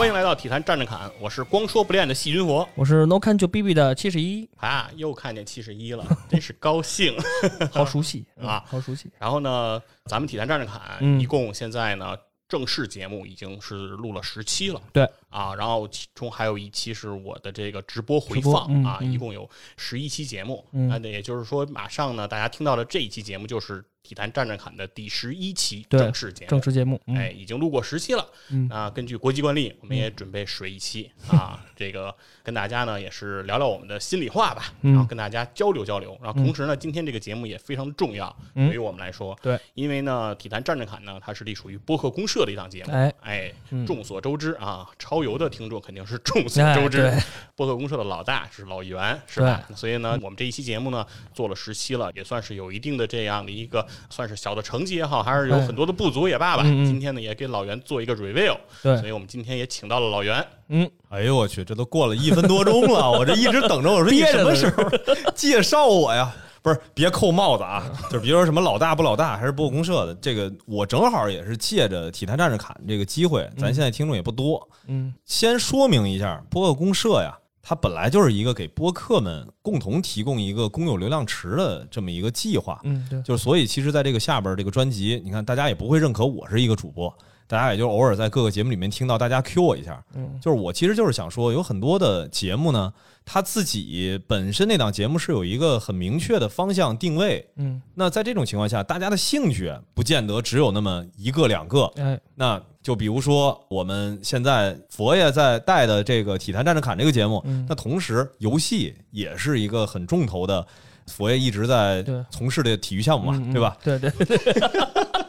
欢迎来到体坛站着侃，我是光说不练的细菌佛。我是 No Can 就 B B 的七十一，啊，又看见七十一了，真是高兴。好熟悉啊好熟悉。然后呢，咱们体坛站着侃，嗯一共现在呢正式节目已经是录了十期了。对啊，然后其中还有一期是我的这个直播回放啊，一共有十一期节目。嗯那也就是说，马上呢，大家听到的这一期节目就是体坛战战侃的第十一期正式节目。正式节目，嗯哎，已经录过十期了。嗯啊，根据国际惯例，我们也准备水一期啊，这个跟大家呢也是聊聊我们的心里话吧，嗯然后跟大家交流交流。然后同时呢，今天这个节目也非常重要，嗯对于我们来说，对，因为呢，体坛战战侃呢，它是隶属于播客公社的一档节目。哎哎嗯，众所周知啊，超游的听众肯定是众所周知哎 对，播客公社的老大是老袁，是吧？所以呢，我们这一期节目呢做了十期了，也算是有一定的这样的一个算是小的成绩也好，还是有哎很多的不足也罢吧。嗯嗯今天呢，也给老袁做一个 review，对所以我们今天也请到了老袁。嗯，哎呦我去，这都过了一分多钟了，我这一直等着，我说 你什么时候介绍我呀？不是，别扣帽子啊！就是比如说什么老大不老大，还是播客公社的，这个我正好也是借着体坛战士侃这个机会，咱现在听众也不多，嗯。先说明一下，播客公社呀，它本来就是一个给播客们共同提供一个公有流量池的这么一个计划，嗯，对，就是所以其实在这个下边这个专辑，你看大家也不会认可我是一个主播，大家也就偶尔在各个节目里面听到大家 Q 我一下，嗯。就是我其实就是想说，有很多的节目呢，它自己本身那档节目是有一个很明确的方向定位。嗯。那在这种情况下，大家的兴趣不见得只有那么一个两个。哎。那就比如说我们现在佛爷在带的这个《体坛站着侃》这个节目，嗯。那同时游戏也是一个很重头的，佛爷一直在从事的体育项目嘛，对吧？对吧？对对，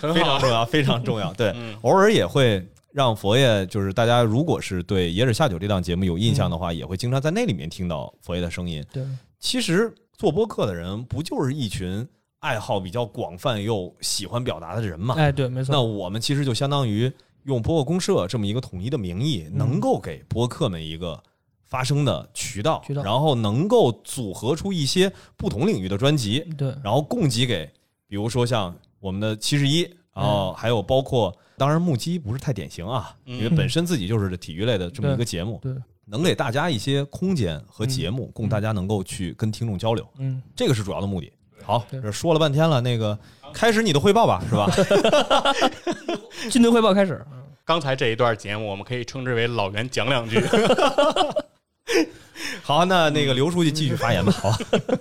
很，非常重要，非常重要。对，嗯偶尔也会让佛爷，就是大家如果是对《野史下酒》这档节目有印象的话，也会经常在那里面听到佛爷的声音。对，其实做播客的人，不就是一群爱好比较广泛又喜欢表达的人嘛？哎对，没错那，我们其实就相当于用播客公社这么一个统一的名义，嗯能够给播客们一个。发声的渠道，渠道然后能够组合出一些不同领域的专辑，对，然后供给给，比如说像我们的七十一，然后还有包括，当然目击不是太典型啊，嗯。因为本身自己就是体育类的这么一个节目，对，能给大家一些空间和节目，供大家能够去跟听众交流，嗯。这个是主要的目的。好，这说了半天了，那个开始你的汇报吧，是吧？军队汇报开始，刚才这一段节目，我们可以称之为老袁讲两句。好，那那个刘书记继续发言吧。好，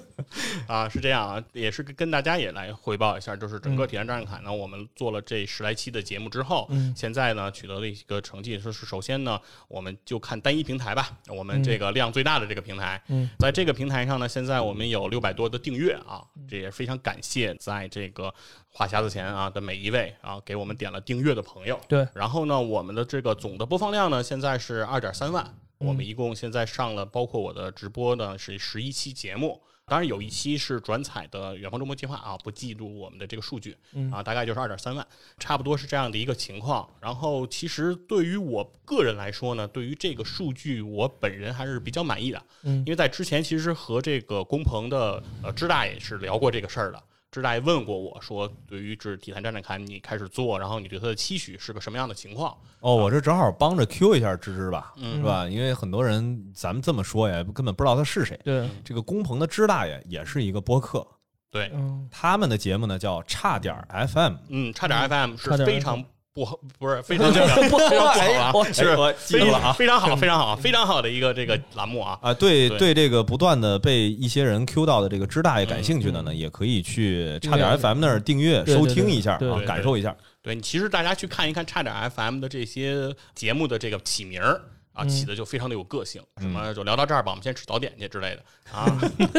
啊，是这样啊，也是跟大家也来汇报一下，就是整个体验站着侃呢，我们做了这十来期的节目之后，嗯。现在呢取得了一个成绩，就是首先呢，我们就看单一平台吧，我们这个量最大的这个平台，嗯。在这个平台上呢，现在我们有六百多的订阅啊，这也非常感谢在这个话匣子前啊的每一位啊给我们点了订阅的朋友。对，然后呢，我们的这个总的播放量呢，现在是二点三万。我们一共现在上了，包括我的直播呢，是十一期节目。当然有一期是转采的远方周末计划啊，不记录我们的这个数据嗯啊，大概就是二点三万，差不多是这样的一个情况。然后其实对于我个人来说呢，对于这个数据，我本人还是比较满意的，嗯因为在之前其实和这个工鹏的呃支大爷是聊过这个事儿的。支大爷问过我说，对于这体坛战战侃你开始做，然后你对他的期许是个什么样的情况？哦，我这正好帮着 Q 一下芝芝吧，嗯是吧？因为很多人咱们这么说呀，根本不知道他是谁。对，这个工棚的芝大爷也是一个播客，对，嗯他们的节目呢叫差点 FM。嗯，差点 FM 是非常不，不是非常这个不非常不好哎啊，我是我记住了啊非常好，非常好，非常好的一个这个栏目啊。啊，对对对，这个不断的被一些人 Q 到的这个支大爷感兴趣的呢，也可以去差点 FM 那儿订阅收听一下啊感受一下。对，其实大家去看一看差点 FM 的这些节目的这个起名儿啊，嗯起的就非常的有个性，什嗯么就聊到这儿吧，我们先吃早点去之类的啊，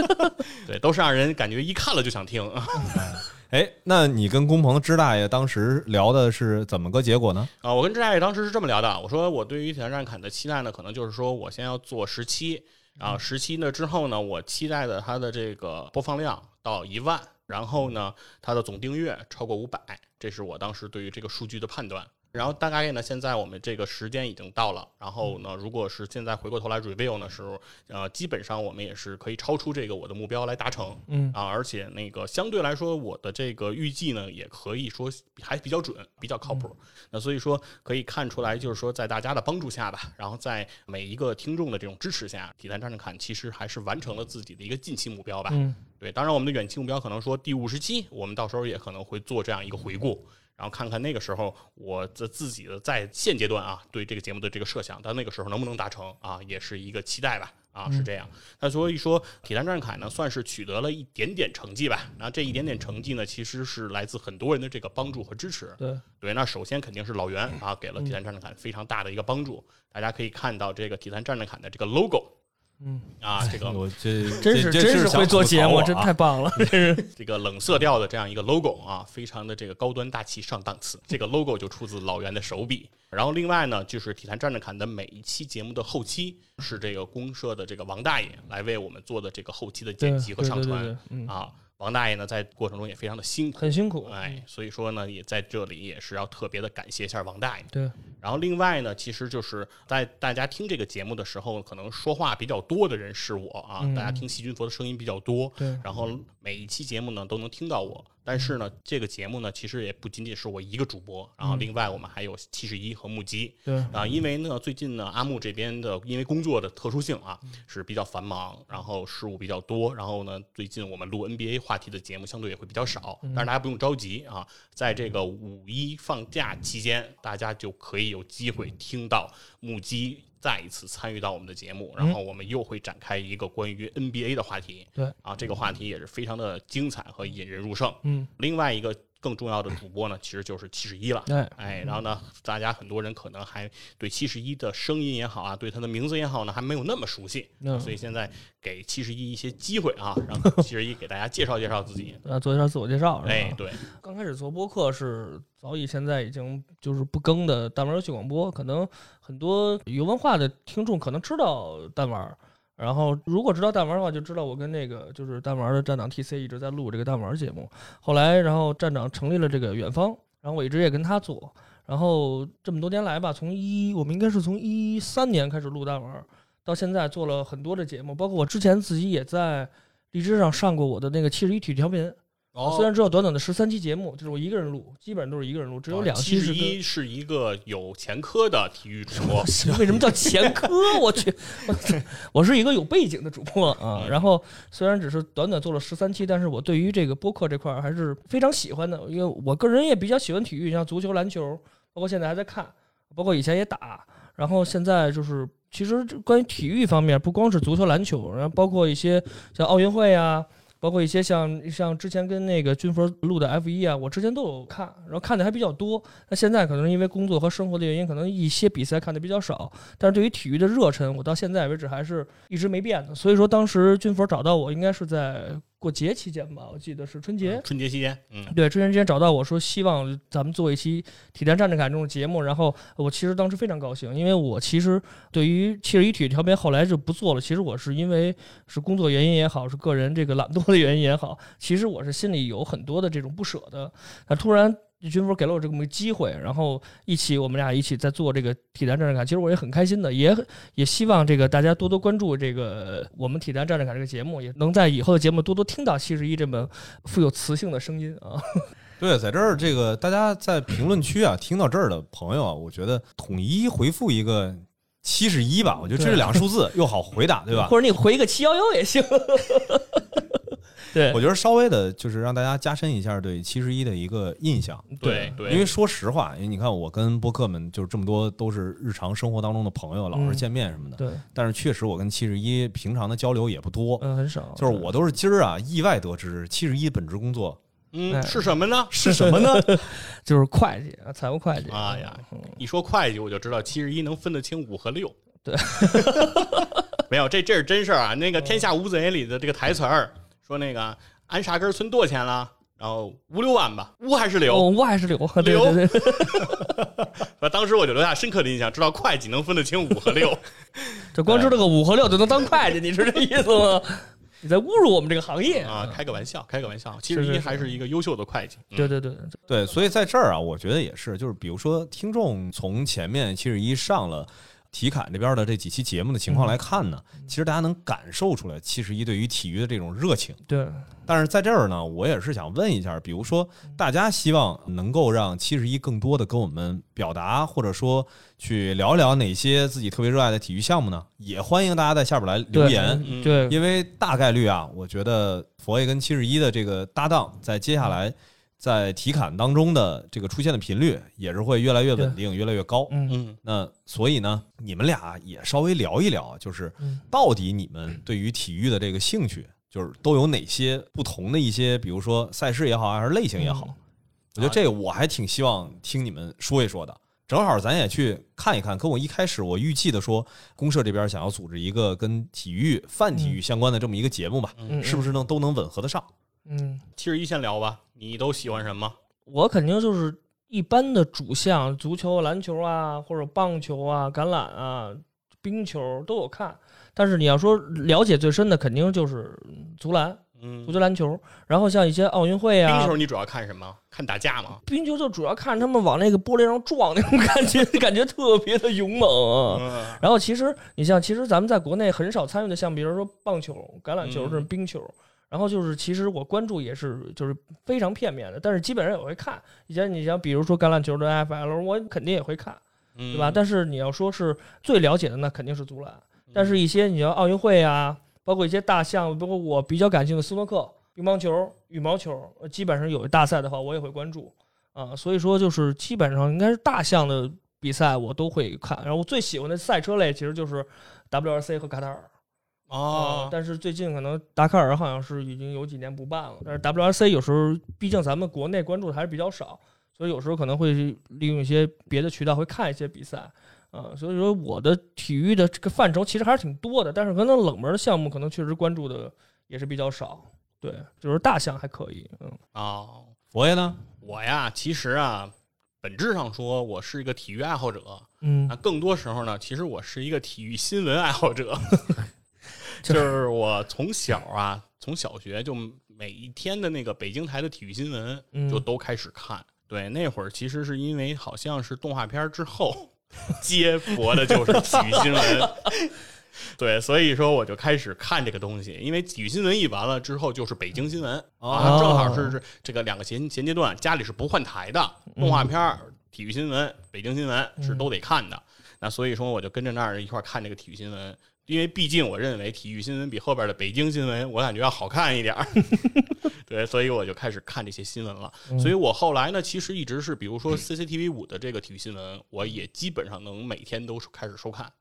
对，都是让人感觉一看了就想听。哎，那你跟工鹏支大爷当时聊的是怎么个结果呢？啊，我跟支大爷当时是这么聊的，我说我对于铁三战凯的期待呢，可能就是说我先要做十期，然后十期呢之后呢，我期待的它的这个播放量到一万，然后呢，它的总订阅超过五百，这是我当时对于这个数据的判断。然后大概呢，现在我们这个时间已经到了。然后呢，如果是现在回过头来 review 的时候，呃，基本上我们也是可以超出这个我的目标来达成。嗯啊，而且那个相对来说，我的这个预计呢，也可以说还比较准，比较靠谱。那所以说可以看出来，就是说在大家的帮助下吧，然后在每一个听众的这种支持下，体坛战战侃其实还是完成了自己的一个近期目标吧。嗯对，当然我们的远期目标可能说第五十期，我们到时候也可能会做这样一个回顾，然后看看那个时候我的自己的在现阶段啊对这个节目的这个设想，到那个时候能不能达成啊，也是一个期待吧。啊，是这样。那所以说，体坛战凯呢，算是取得了一点点成绩吧。那这一点点成绩呢，其实是来自很多人的这个帮助和支持。对，对，那首先肯定是老袁啊，给了体坛战战侃非常大的一个帮助。大家可以看到这个体坛战战侃的这个 logo 嗯，啊，这个 我这真是真是会做节目，真太。棒了，真是。这个冷色调的这样一个 logo 啊，非常的这个高端大气上档次。这个 logo 就出自老袁的手笔。然后另外呢，就是体坛站着侃的每一期节目的后期是这个公社的这个王大爷来为我们做的这个后期的剪辑和上传啊。王大爷呢，在过程中也非常的辛苦，很辛苦。哎，所以说呢，也在这里也是要特别的感谢一下王大爷。对，然后另外呢，其实就是在大家听这个节目的时候，可能说话比较多的人是我啊，嗯大家听细菌佛的声音比较多，对然后每一期节目呢都能听到我。但是呢，这个节目呢，其实也不仅仅是我一个主播，然后另外我们还有七十一和木鸡，对，啊，因为呢，最近呢，阿木这边的因为工作的特殊性啊，嗯是比较繁忙，然后事务比较多，然后呢，最近我们录 NBA 话题的节目相对也会比较少，嗯但是大家不用着急啊，在这个五一放假期间，大家就可以有机会听到木鸡。再一次参与到我们的节目，然后我们又会展开一个关于 NBA 的话题。对啊，这个话题也是非常的精彩和引人入胜。嗯，另外一个更重要的主播呢，其实就是七十一了。哎，哎，然后呢，大家很多人可能还对七十一的声音也好啊，对他的名字也好呢，还没有那么熟悉，嗯所以现在给七十一一些机会啊，让七十一给大家介绍介绍自己。呃，做一下自我介绍，哎，对，刚开始做播客是早已现在已经就是不更的弹丸游戏广播，可能很多有文化的听众可能知道弹丸儿，然后如果知道弹丸的话，就知道我跟那个就是弹丸的站长 TC 一直在录这个弹丸节目。后来，然后站长成立了这个远方，然后我一直也跟他做，然后这么多年来吧，从一我们应该是从一三年开始录弹丸，到现在做了很多的节目，包括我之前自己也在荔枝上上过我的那个七十一体育调频。哦虽然只有短短的十三期节目，就是我一个人录，基本上都是一个人录，只有两期是一是一个有前科的体育主播，为什么叫前科？我去，我我是一个有背景的主播啊。嗯 然后虽然只是短短做了十三期，但是我对于这个播客这块儿还是非常喜欢的，因为我个人也比较喜欢体育，像足球、篮球，包括现在还在看，包括以前也打。然后现在就是，其实关于体育方面，不光是足球、篮球，然后包括一些像奥运会啊，包括一些像像之前跟那个军佛录的 F 一啊，我之前都有看，然后看的还比较多。那现在可能因为工作和生活的原因，可能一些比赛看的比较少。但是对于体育的热忱，我到现在为止还是一直没变的。所以说，当时军佛找到我，应该是在过节期间吧，我记得是春节。春节期间，嗯，对，春节期间找到我说，希望咱们做一期体坛战士感这种节目。然后我其实当时非常高兴，因为我其实对于七十一体育调频后来就不做了。其实我是因为是工作原因也好，是个人这个懒惰的原因也好，其实我是心里有很多的这种不舍的。那突然军服给了我这么个机会，然后一起我们俩一起在做这个体坛战士卡，其实我也很开心的，也也希望这个大家多多关注这个我们体坛战士卡这个节目，也能在以后的节目多多听到七十一这么富有磁性的声音啊。对，在这儿这个大家在评论区啊，听到这儿的朋友啊，我觉得统一回复一个七十一吧，我觉得这是两个数字又好回答，对吧？或者你回一个七幺幺也行。对我觉得稍微的就是让大家加深一下对七十一的一个印象，对对，因为说实话，因为你看我跟播客们就是这么多都是日常生活当中的朋友，老是嗯见面什么的，对，但是确实我跟七十一平常的交流也不多，嗯，很少。就是我都是今儿啊意外得知七十一本职工作嗯哎是什么呢？是什么呢？就是会计啊，财务会计。哎呀嗯，一说会计，我就知道七十一能分得清五和六。对，没有，这这是真事儿啊。那个《天下无贼》里的这个台词儿说那个安啥根村多少钱了？然后五六万吧，乌还是哦，柳？我还是留，对柳对对，啊，当时我就留下深刻的印象，知道会计能分得清五和六。这光知道个五和六就能当会计，你是这意思吗？你在侮辱我们这个行业啊，开个玩笑，开个玩笑。七是是是十一还是一个优秀的会计。嗯对对对，对，所以在这儿啊，我觉得也是，就是比如说听众从前面七十一上了。体坎这边的这几期节目的情况来看呢，其实大家能感受出来七十一对于体育的这种热情。对，但是在这儿呢，我也是想问一下，比如说大家希望能够让七十一更多的跟我们表达，或者说去聊聊哪些自己特别热爱的体育项目呢？也欢迎大家在下边来留对言，嗯。对，因为大概率啊，我觉得佛爷跟七十一的这个搭档，在接下来在体感当中的这个出现的频率也是会越来越稳定，越来越高。嗯嗯那所以呢，你们俩也稍微聊一聊，就是嗯到底你们对于体育的这个兴趣，就是都有哪些不同的一些，比如说赛事也好，还是类型也好。我觉得这个我还挺希望听你们说一说的。正好咱也去看一看，跟我一开始我预计的说，公社这边想要组织一个跟体育、泛体育相关的这么一个节目吧，嗯，是不是能都能吻合得上？嗯，七十一先聊吧，你都喜欢什么？我肯定就是一般的主项，足球、篮球啊，或者棒球啊、橄榄啊、冰球都有看。但是你要说了解最深的，肯定就是足篮、嗯足，球、篮球。然后像一些奥运会啊，冰球你主要看什么？看打架吗？冰球就主要看他们往那个玻璃上撞那种感觉，感觉特别的勇猛然后其实你像，其实咱们在国内很少参与的项目，比如说棒球、橄榄球、嗯这种冰球。然后就是，其实我关注也是就是非常片面的，但是基本上也会看。以前你像比如说橄榄球的 FL，我肯定也会看，嗯，对吧？但是你要说是最了解的，那肯定是足篮。但是一些你像奥运会啊，包括一些大项，包括我比较感兴趣的斯诺克、乒乓球、羽毛球，呃基本上有大赛的话，我也会关注啊。所以说，就是基本上应该是大项的比赛我都会看。然后我最喜欢的赛车类其实就是 WRC 和卡塔尔。哦，但是最近可能达喀尔好像是已经有几年不办了，但是 WRC 有时候毕竟咱们国内关注的还是比较少，所以有时候可能会利用一些别的渠道会看一些比赛，啊、所以说我的体育的这个范畴其实还是挺多的，但是可能冷门的项目可能确实关注的也是比较少，对，就是大项还可以，嗯哦，佛爷呢？我呀，其实啊，本质上说，我是一个体育爱好者。嗯那更多时候呢，其实我是一个体育新闻爱好者。就就是我从小啊，从小学就每一天的那个北京台的体育新闻嗯。就都开始看。对，那会儿其实是因为好像是动画片之后 接驳的就是体育新闻。对，所以说我就开始看这个东西，因为体育新闻一完了之后就是北京新闻、啊，哦正好是是这个两个衔衔接段，家里是不换台的，动画片儿、体育新闻、北京新闻是都得看的。那所以说我就跟着那儿一块儿看这个体育新闻，因为毕竟我认为体育新闻比后边的北京新闻我感觉要好看一点儿。对，所以我就开始看这些新闻了。所以我后来呢，其实一直是，比如说 CCTV 五的这个体育新闻，我也基本上能每天都开始收看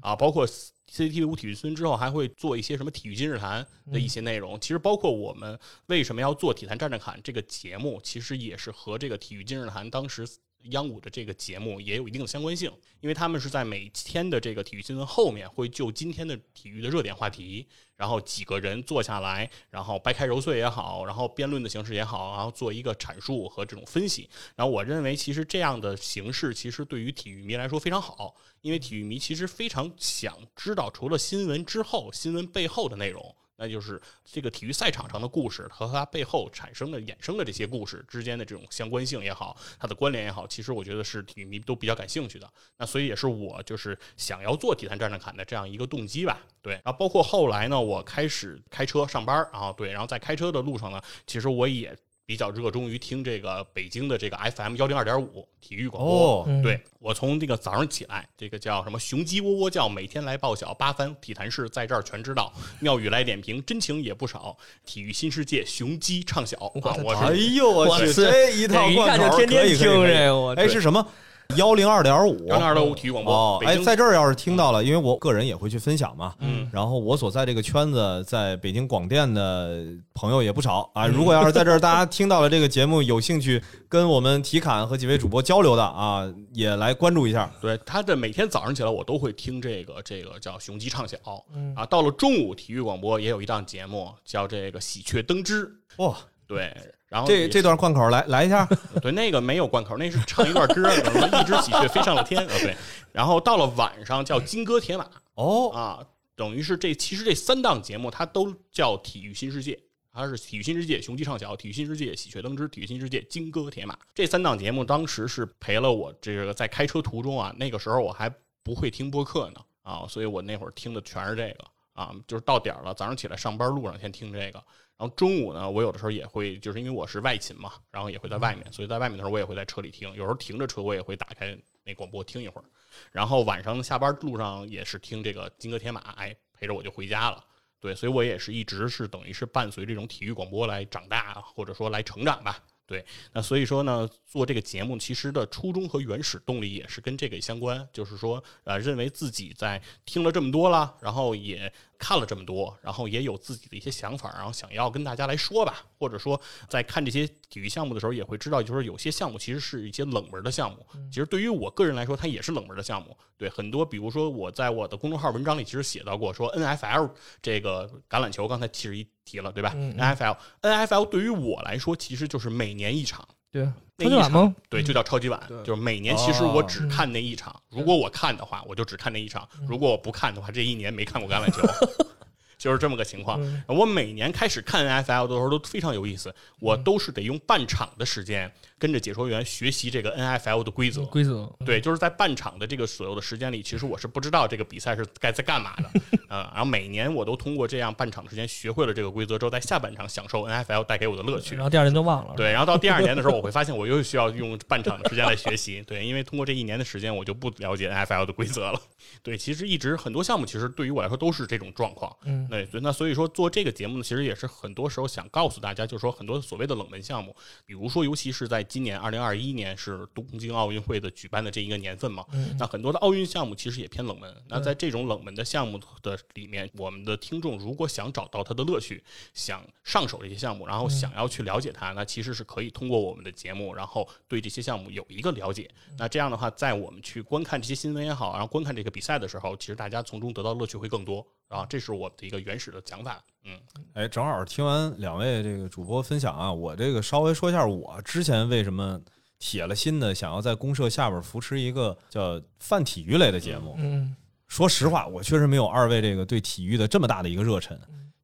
啊，包括 CCTV 五体育新闻之后，还会做一些什么体育今日谈的一些内容。其实包括我们为什么要做《体坛战战侃》这个节目，其实也是和这个体育今日谈当时。央五的这个节目也有一定的相关性，因为他们是在每天的这个体育新闻后面会就今天的体育的热点话题，然后几个人坐下来，然后掰开揉碎也好，然后辩论的形式也好，然后做一个阐述和这种分析。然后我认为，其实这样的形式其实对于体育迷来说非常好，因为体育迷其实非常想知道除了新闻之后，新闻背后的内容。那就是这个体育赛场上的故事和它背后产生的、衍生的这些故事之间的这种相关性也好，它的关联也好，其实我觉得是体育迷都比较感兴趣的。那所以也是我就是想要做体坛战战侃的这样一个动机吧。对，然后包括后来呢，我开始开车上班儿，然后对，然后在开车的路上呢，其实我也比较热衷于听这个北京的这个 FM 幺零二点五体育广播。哦，嗯对我从这个早上起来，这个叫什么雄鸡喔喔叫，每天来报晓，八番体坛事在这儿全知道，妙语来点评，真情也不少，体育新世界雄鸡畅晓啊！我哎是呦我去，这一套这一看就天天听可以可以可以这个，我哎，是什么？幺零二点五，幺零二点五体育广播。哦，哎，在这儿要是听到了，因为我个人也会去分享嘛，嗯，然后我所在这个圈子，在北京广电的朋友也不少啊。嗯如果要是在这儿大家听到了这个节目，有兴趣跟我们体侃和几位主播交流的啊，也来关注一下。对，他的每天早上起来我都会听这个这个叫雄鸡唱晓嗯啊。到了中午，体育广播也有一档节目叫这个喜鹊登枝，哇，对，然后这这段贯口来来一下，对，那个没有贯口，那是唱一段歌，什么一只喜鹊飞上了天，啊，对。然后到了晚上叫金戈铁马哦，啊，等于是这其实这三档节目它都叫体育新世界，它是体育新世界、雄鸡唱晓、体育新世界、喜鹊登枝、体育新世界、金戈铁马这三档节目，当时是陪了我这个在开车途中啊，那个时候我还不会听播客呢啊，所以我那会儿听的全是这个啊，就是到点儿了，早上起来上班路上先听这个。然后中午呢，我有的时候也会，就是因为我是外勤嘛，然后也会在外面，所以在外面的时候我也会在车里听，有时候停着车我也会打开那广播听一会儿。然后晚上下班路上也是听这个金戈铁马，哎，陪着我就回家了。对，所以我也是一直是等于是伴随这种体育广播来长大，或者说来成长吧。对，那所以说呢，做这个节目其实的初衷和原始动力也是跟这个相关，就是说，呃，认为自己在听了这么多了，然后也看了这么多，然后也有自己的一些想法，然后想要跟大家来说吧，或者说在看这些体育项目的时候，也会知道，就是有些项目其实是一些冷门的项目，其实对于我个人来说，它也是冷门的项目。对，很多，比如说我在我的公众号文章里其实写到过，说 N F L 这个橄榄球，刚才其实一提了，对吧？N F L N F L 对于我来说，其实就是每年一场。对，那一场超级吗？对，就叫超级碗，对就是每年其实我只哦看那一场。如果我看的话，我就只看那一场；如果我不看的话，这一年没看过橄榄球，就是这么个情况。嗯我每年开始看 NFL 的时候都非常有意思，我都是得用半场的时间跟着解说员学习这个 NFL 的规则。规则，对，就是在半场的这个所有的时间里，其实我是不知道这个比赛是该在干嘛的，呃，然后每年我都通过这样半场的时间学会了这个规则之后，在下半场享受 NFL 带给我的乐趣然。后第二年就忘了。对，然后到第二年的时候，我会发现我又需要用半场的时间来学习。对，因为通过这一年的时间，我就不了解 NFL 的规则了。对，其实一直很多项目，其实对于我来说都是这种状况。嗯，对，所以那所以说做这个节目呢，其实也是很多时候想告诉大家，就是说很多所谓的冷门项目，比如说尤其是在今年二零二一年是东京奥运会的举办的这一个年份嘛，嗯那很多的奥运项目其实也偏冷门。那在这种冷门的项目的里面，我们的听众如果想找到它的乐趣，想上手这些项目，然后想要去了解它，那其实是可以通过我们的节目，然后对这些项目有一个了解。那这样的话，在我们去观看这些新闻也好，然后观看这个比赛的时候，其实大家从中得到乐趣会更多啊。这是我的一个原始的想法。嗯，哎，正好听完两位这个主播分享啊，我这个稍微说一下我之前为什么铁了心的想要在公社下边扶持一个叫泛体育类的节目。嗯说实话，我确实没有二位这个对体育的这么大的一个热忱。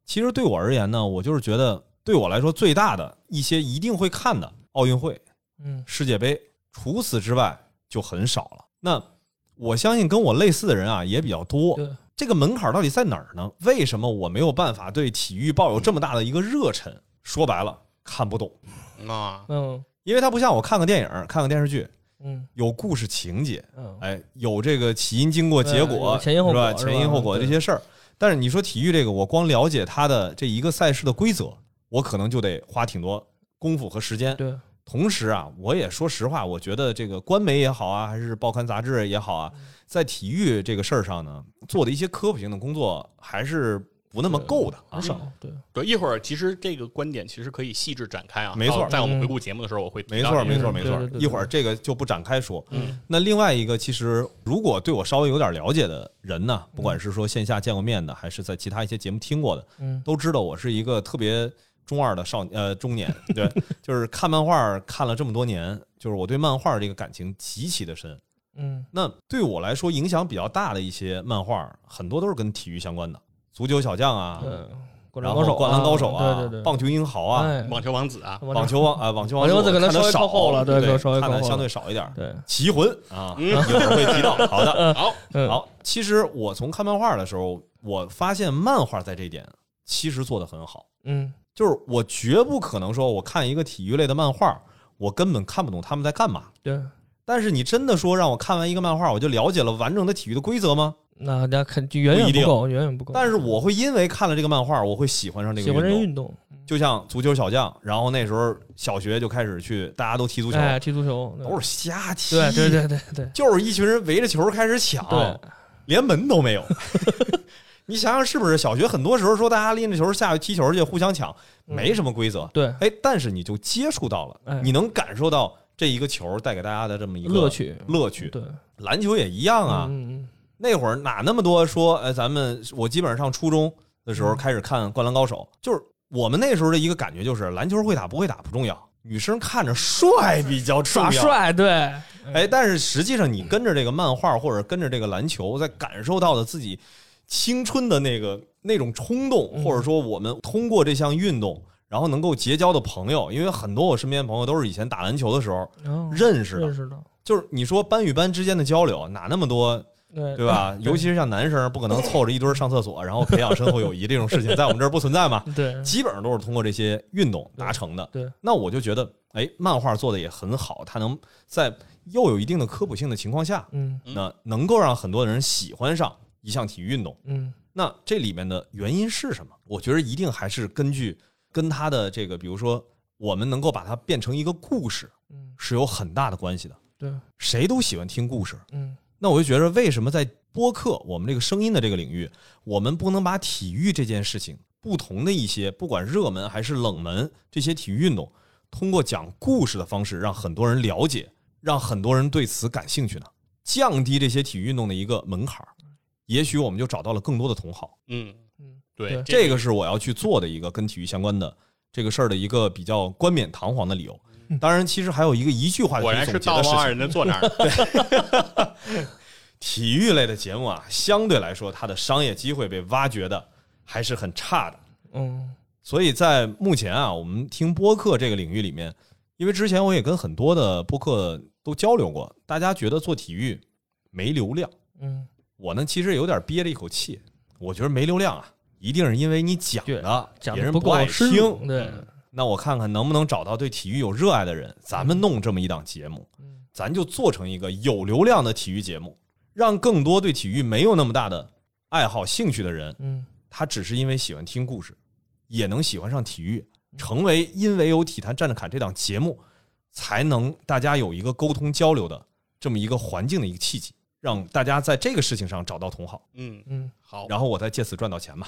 其实对我而言呢，我就是觉得对我来说最大的一些一定会看的奥运会、嗯世界杯，除此之外就很少了。那我相信跟我类似的人啊也比较多。对，这个门槛到底在哪儿呢？为什么我没有办法对体育抱有这么大的一个热忱？说白了，看不懂，啊，嗯因为它不像我看个电影、看个电视剧，嗯有故事情节，嗯，哎，有这个起因、经过、结果，前因后？果是吧前因后果这些事儿。但是你说体育这个，我光了解它的这一个赛事的规则，我可能就得花挺多功夫和时间。对，同时啊，我也说实话，我觉得这个官媒也好啊，还是报刊杂志也好啊，嗯在体育这个事儿上呢，做的一些科普性的工作还是不那么够的啊很。少，对，对，一会儿其实这个观点其实可以细致展开啊。没错在我们回顾节目的时候，我会没错，没错，嗯没错一会儿这个就不展开说。嗯那另外一个，其实如果对我稍微有点了解的人呢，不管是说线下见过面的，还是在其他一些节目听过的，嗯都知道我是一个特别中二的少呃中年，对，就是看漫画看了这么多年，就是我对漫画这个感情极其的深。嗯。那对我来说影响比较大的一些漫画，很多都是跟体育相关的，足球小将啊，对，灌然篮高手灌篮高手啊，对对对，棒球英豪啊，哎。网球王子啊，网球王啊，网球王子可能稍微少靠后了对看的相对少一点。对，棋魂啊，嗯。一会儿会提到。好的，好，嗯。好。其实我从看漫画的时候，我发现漫画在这一点其实做的很好，嗯就是我绝不可能说我看一个体育类的漫画，我根本看不懂他们在干嘛。对，但是你真的说让我看完一个漫画，我就了解了完整的体育的规则吗？那那肯定远远不够，远远不够。但是我会因为看了这个漫画，我会喜欢上这个喜欢这运动。运动，就像足球小将，然后那时候小学就开始去，大家都踢足球，哎，踢足球，都是瞎踢，对对对对对就是一群人围着球开始抢，对，连门都没有。你想想是不是？小学很多时候说大家拎着球下去踢球去，互相抢，嗯没什么规则。对哎，但是你就接触到了，哎你能感受到这一个球带给大家的这么一个乐。趣，乐趣，对篮球也一样啊。嗯嗯那会儿哪那么多说，哎，咱们我基本上上初中的时候嗯开始看《灌篮高手》，就是我们那时候的一个感觉就是，篮球会打不会打不重要，女生看着帅比较重要。耍帅，对，哎，但是实际上你跟着这个漫画或者跟着这个篮球，在感受到的自己青春的那个那种冲动，嗯。或者说我们通过这项运动，然后能够结交的朋友，因为很多我身边朋友都是以前打篮球的时候哦认识的，认识的，就是你说班与班之间的交流哪那么多，对。对吧？尤其是像男生，不可能凑着一堆上厕所，然后培养深厚友谊这种事情，在我们这儿不存在嘛。对。基本上都是通过这些运动达成的。对，那我就觉得，哎，漫画做的也很好，它能在又有一定的科普性的情况下，嗯嗯。那能够让很多人喜欢上一项体育运动。嗯那这里面的原因是什么？我觉得一定还是根据跟他的这个，比如说，我们能够把它变成一个故事，嗯，是有很大的关系的。对，谁都喜欢听故事，嗯那我就觉得，为什么在播客我们这个声音的这个领域，我们不能把体育这件事情，不同的一些不管热门还是冷门这些体育运动，通过讲故事的方式，让很多人了解，让很多人对此感兴趣呢？降低这些体育运动的一个门槛儿，也许我们就找到了更多的同好。嗯，嗯，对，这个是我要去做的一个跟体育相关的这个事儿的一个比较冠冕堂皇的理由。当然，其实还有一个一句话就果然是道貌岸然的坐那儿。体育类的节目啊，相对来说它的商业机会被挖掘的还是很差的。嗯所以在目前啊，我们听播客这个领域里面，因为之前我也跟很多的播客都交流过，大家觉得做体育没流量，嗯，我呢其实有点憋着一口气，我觉得没流量啊，一定是因为你讲的别人爱深入，听。对，嗯那我看看能不能找到对体育有热爱的人，咱们弄这么一档节目，嗯咱就做成一个有流量的体育节目，让更多对体育没有那么大的爱好、兴趣的人，嗯他只是因为喜欢听故事，也能喜欢上体育，成为因为有《体坛站着侃》这档节目，才能大家有一个沟通交流的这么一个环境的一个契机，让大家在这个事情上找到同好，嗯，嗯，好，然后我再借此赚到钱嘛。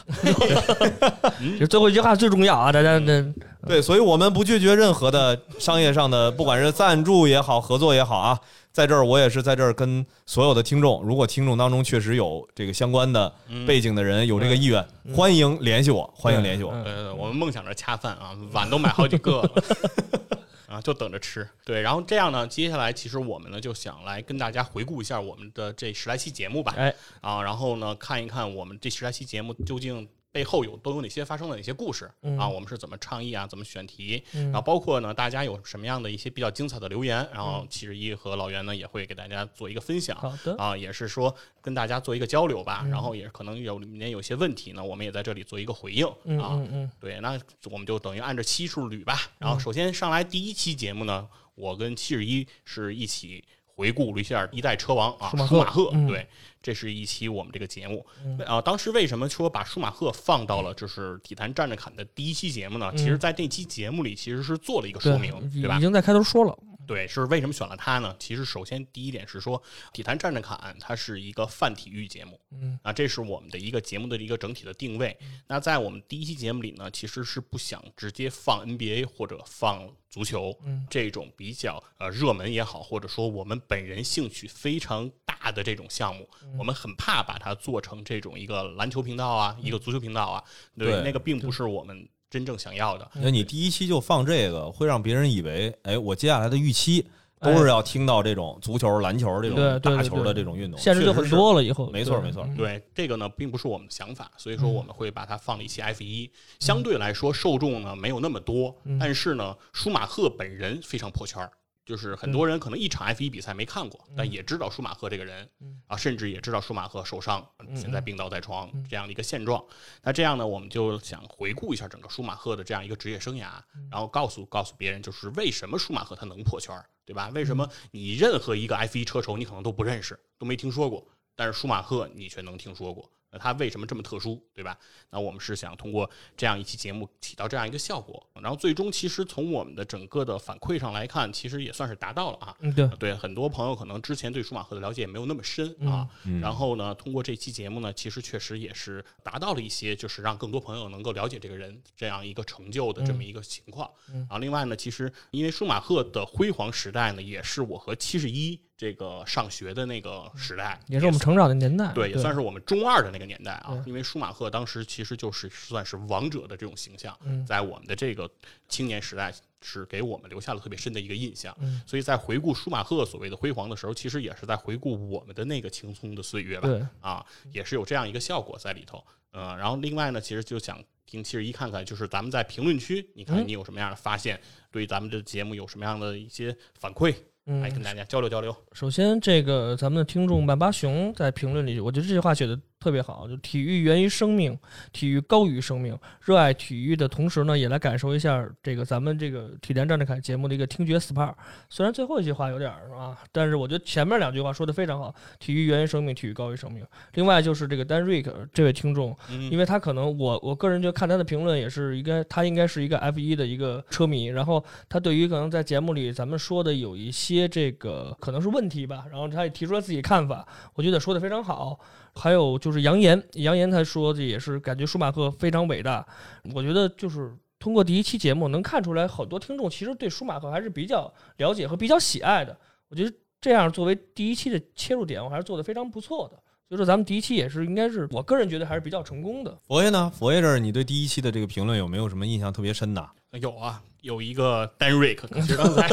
这最后一句话最重要啊，大家这对，所以我们不拒绝任何的商业上的，不管是赞助也好，合作也好啊。在这儿，我也是在这儿跟所有的听众，如果听众当中确实有这个相关的背景的人，有这个意愿，欢迎联系我，欢迎联系我。嗯呃，我们梦想着恰饭啊，碗都买好几个了。啊，就等着吃。对，然后这样呢，接下来其实我们呢就想来跟大家回顾一下我们的这十来期节目吧。哎，啊，然后呢看一看我们这十来期节目究竟背后有都有哪些发生了哪些故事、嗯啊？我们是怎么倡议啊？怎么选题？嗯然后包括呢，大家有什么样的一些比较精彩的留言，然后七十一和老袁呢也会给大家做一个分享。好的，啊，也是说跟大家做一个交流吧，嗯然后也可能有里面有些问题呢，我们也在这里做一个回应嗯啊。对，那我们就等于按照期数捋吧。然后首先上来第一期节目呢，我跟七十一是一起回顾了一下一代车王啊，舒马赫对，这是一期我们这个节目嗯。啊，当时为什么说把舒马赫放到了就是体坛站着侃的第一期节目呢？其实，嗯在那期节目里其实是做了一个说明，对吧已？经在开头说了，对，是为什么选了它呢？其实首先第一点是说，体坛站着侃它是一个泛体育节目，嗯啊，这是我们的一个节目的一个整体的定位。那在我们第一期节目里呢，其实是不想直接放 NBA 或者放足球嗯这种比较呃热门也好，或者说我们本人兴趣非常大的这种项目，我们很怕把它做成这种一个篮球频道啊，一个足球频道啊，对，对那个并不是我们真正想要的。那你第一期就放这个，会让别人以为，哎，我接下来的预期都是要听到这种足球、篮球这种对对大球的这种运动，现实就很。多了，以后。对没错没错。嗯。对这个呢，并不是我们的想法，所以说我们会把它放了一期 F 一，相对来说受众呢没有那么多，嗯。但是呢，舒马赫本人非常破圈儿。就是很多人可能一场 F 一比赛没看过，但也知道舒马赫这个人嗯啊，甚至也知道舒马赫受伤，嗯现在病倒在床嗯这样的一个现状。那这样呢，我们就想回顾一下整个舒马赫的这样一个职业生涯，嗯然后告诉告诉别人，就是为什么舒马赫他能破圈儿，对吧？为什嗯么你任何一个 F 一车手你可能都不认识，都没听说过，但是舒马赫你却能听说过？那他为什么这么特殊，对吧？那我们是想通过这样一期节目起到这样一个效果，然后最终其实从我们的整个的反馈上来看，其实也算是达到了啊。嗯对，对很多朋友可能之前对舒马赫的了解也没有那么深啊，嗯然后呢，通过这期节目呢，其实确实也是达到了一些，就是让更多朋友能够了解这个人这样一个成就的这么一个情况。嗯啊，另外呢，其实因为舒马赫的辉煌时代呢，也是我和七十一这个上学的那个时代，也是我们成长的年代，对，也算是我们中二的那那个年代啊，因为舒马赫当时其实就是算是王者的这种形象，嗯在我们的这个青年时代是给我们留下了特别深的一个印象。嗯所以在回顾舒马赫所谓的辉煌的时候，其实也是在回顾我们的那个青葱的岁月吧。啊，也是有这样一个效果在里头。嗯，然后另外呢，其实就想听七十一看看，就是咱们在评论区，你看嗯你有什么样的发现，对咱们的节目有什么样的一些反馈，来跟嗯，大家交流交流。首先这个咱们的听众曼巴熊在评论里，我觉得这句话写的特别好，就体育源于生命，体育高于生命。热爱体育的同时呢，也来感受一下这个咱们这个体联站着看节目的一个听觉 SPA。虽然最后一句话有点儿啊，但是我觉得前面两句话说的非常好，体育源于生命，体育高于生命。另外就是这个丹瑞克这位听众，嗯，因为他可能我我个人就看他的评论也是应该，他应该是一个 F 一的一个车迷，然后他对于可能在节目里咱们说的有一些这个可能是问题吧，然后他也提出了自己看法，我觉得说的非常好。还有就是扬言，扬言他说的也是感觉舒马赫非常伟大，我觉得就是。通过第一期节目能看出来，很多听众其实对舒马赫还是比较了解和比较喜爱的。我觉得这样作为第一期的切入点，我还是做的非常不错的。所以说，咱们第一期也是应该是我个人觉得还是比较成功的。佛爷呢？佛爷这儿，你对第一期的这个评论有没有什么印象特别深的？有啊，有一个丹瑞克，其实刚才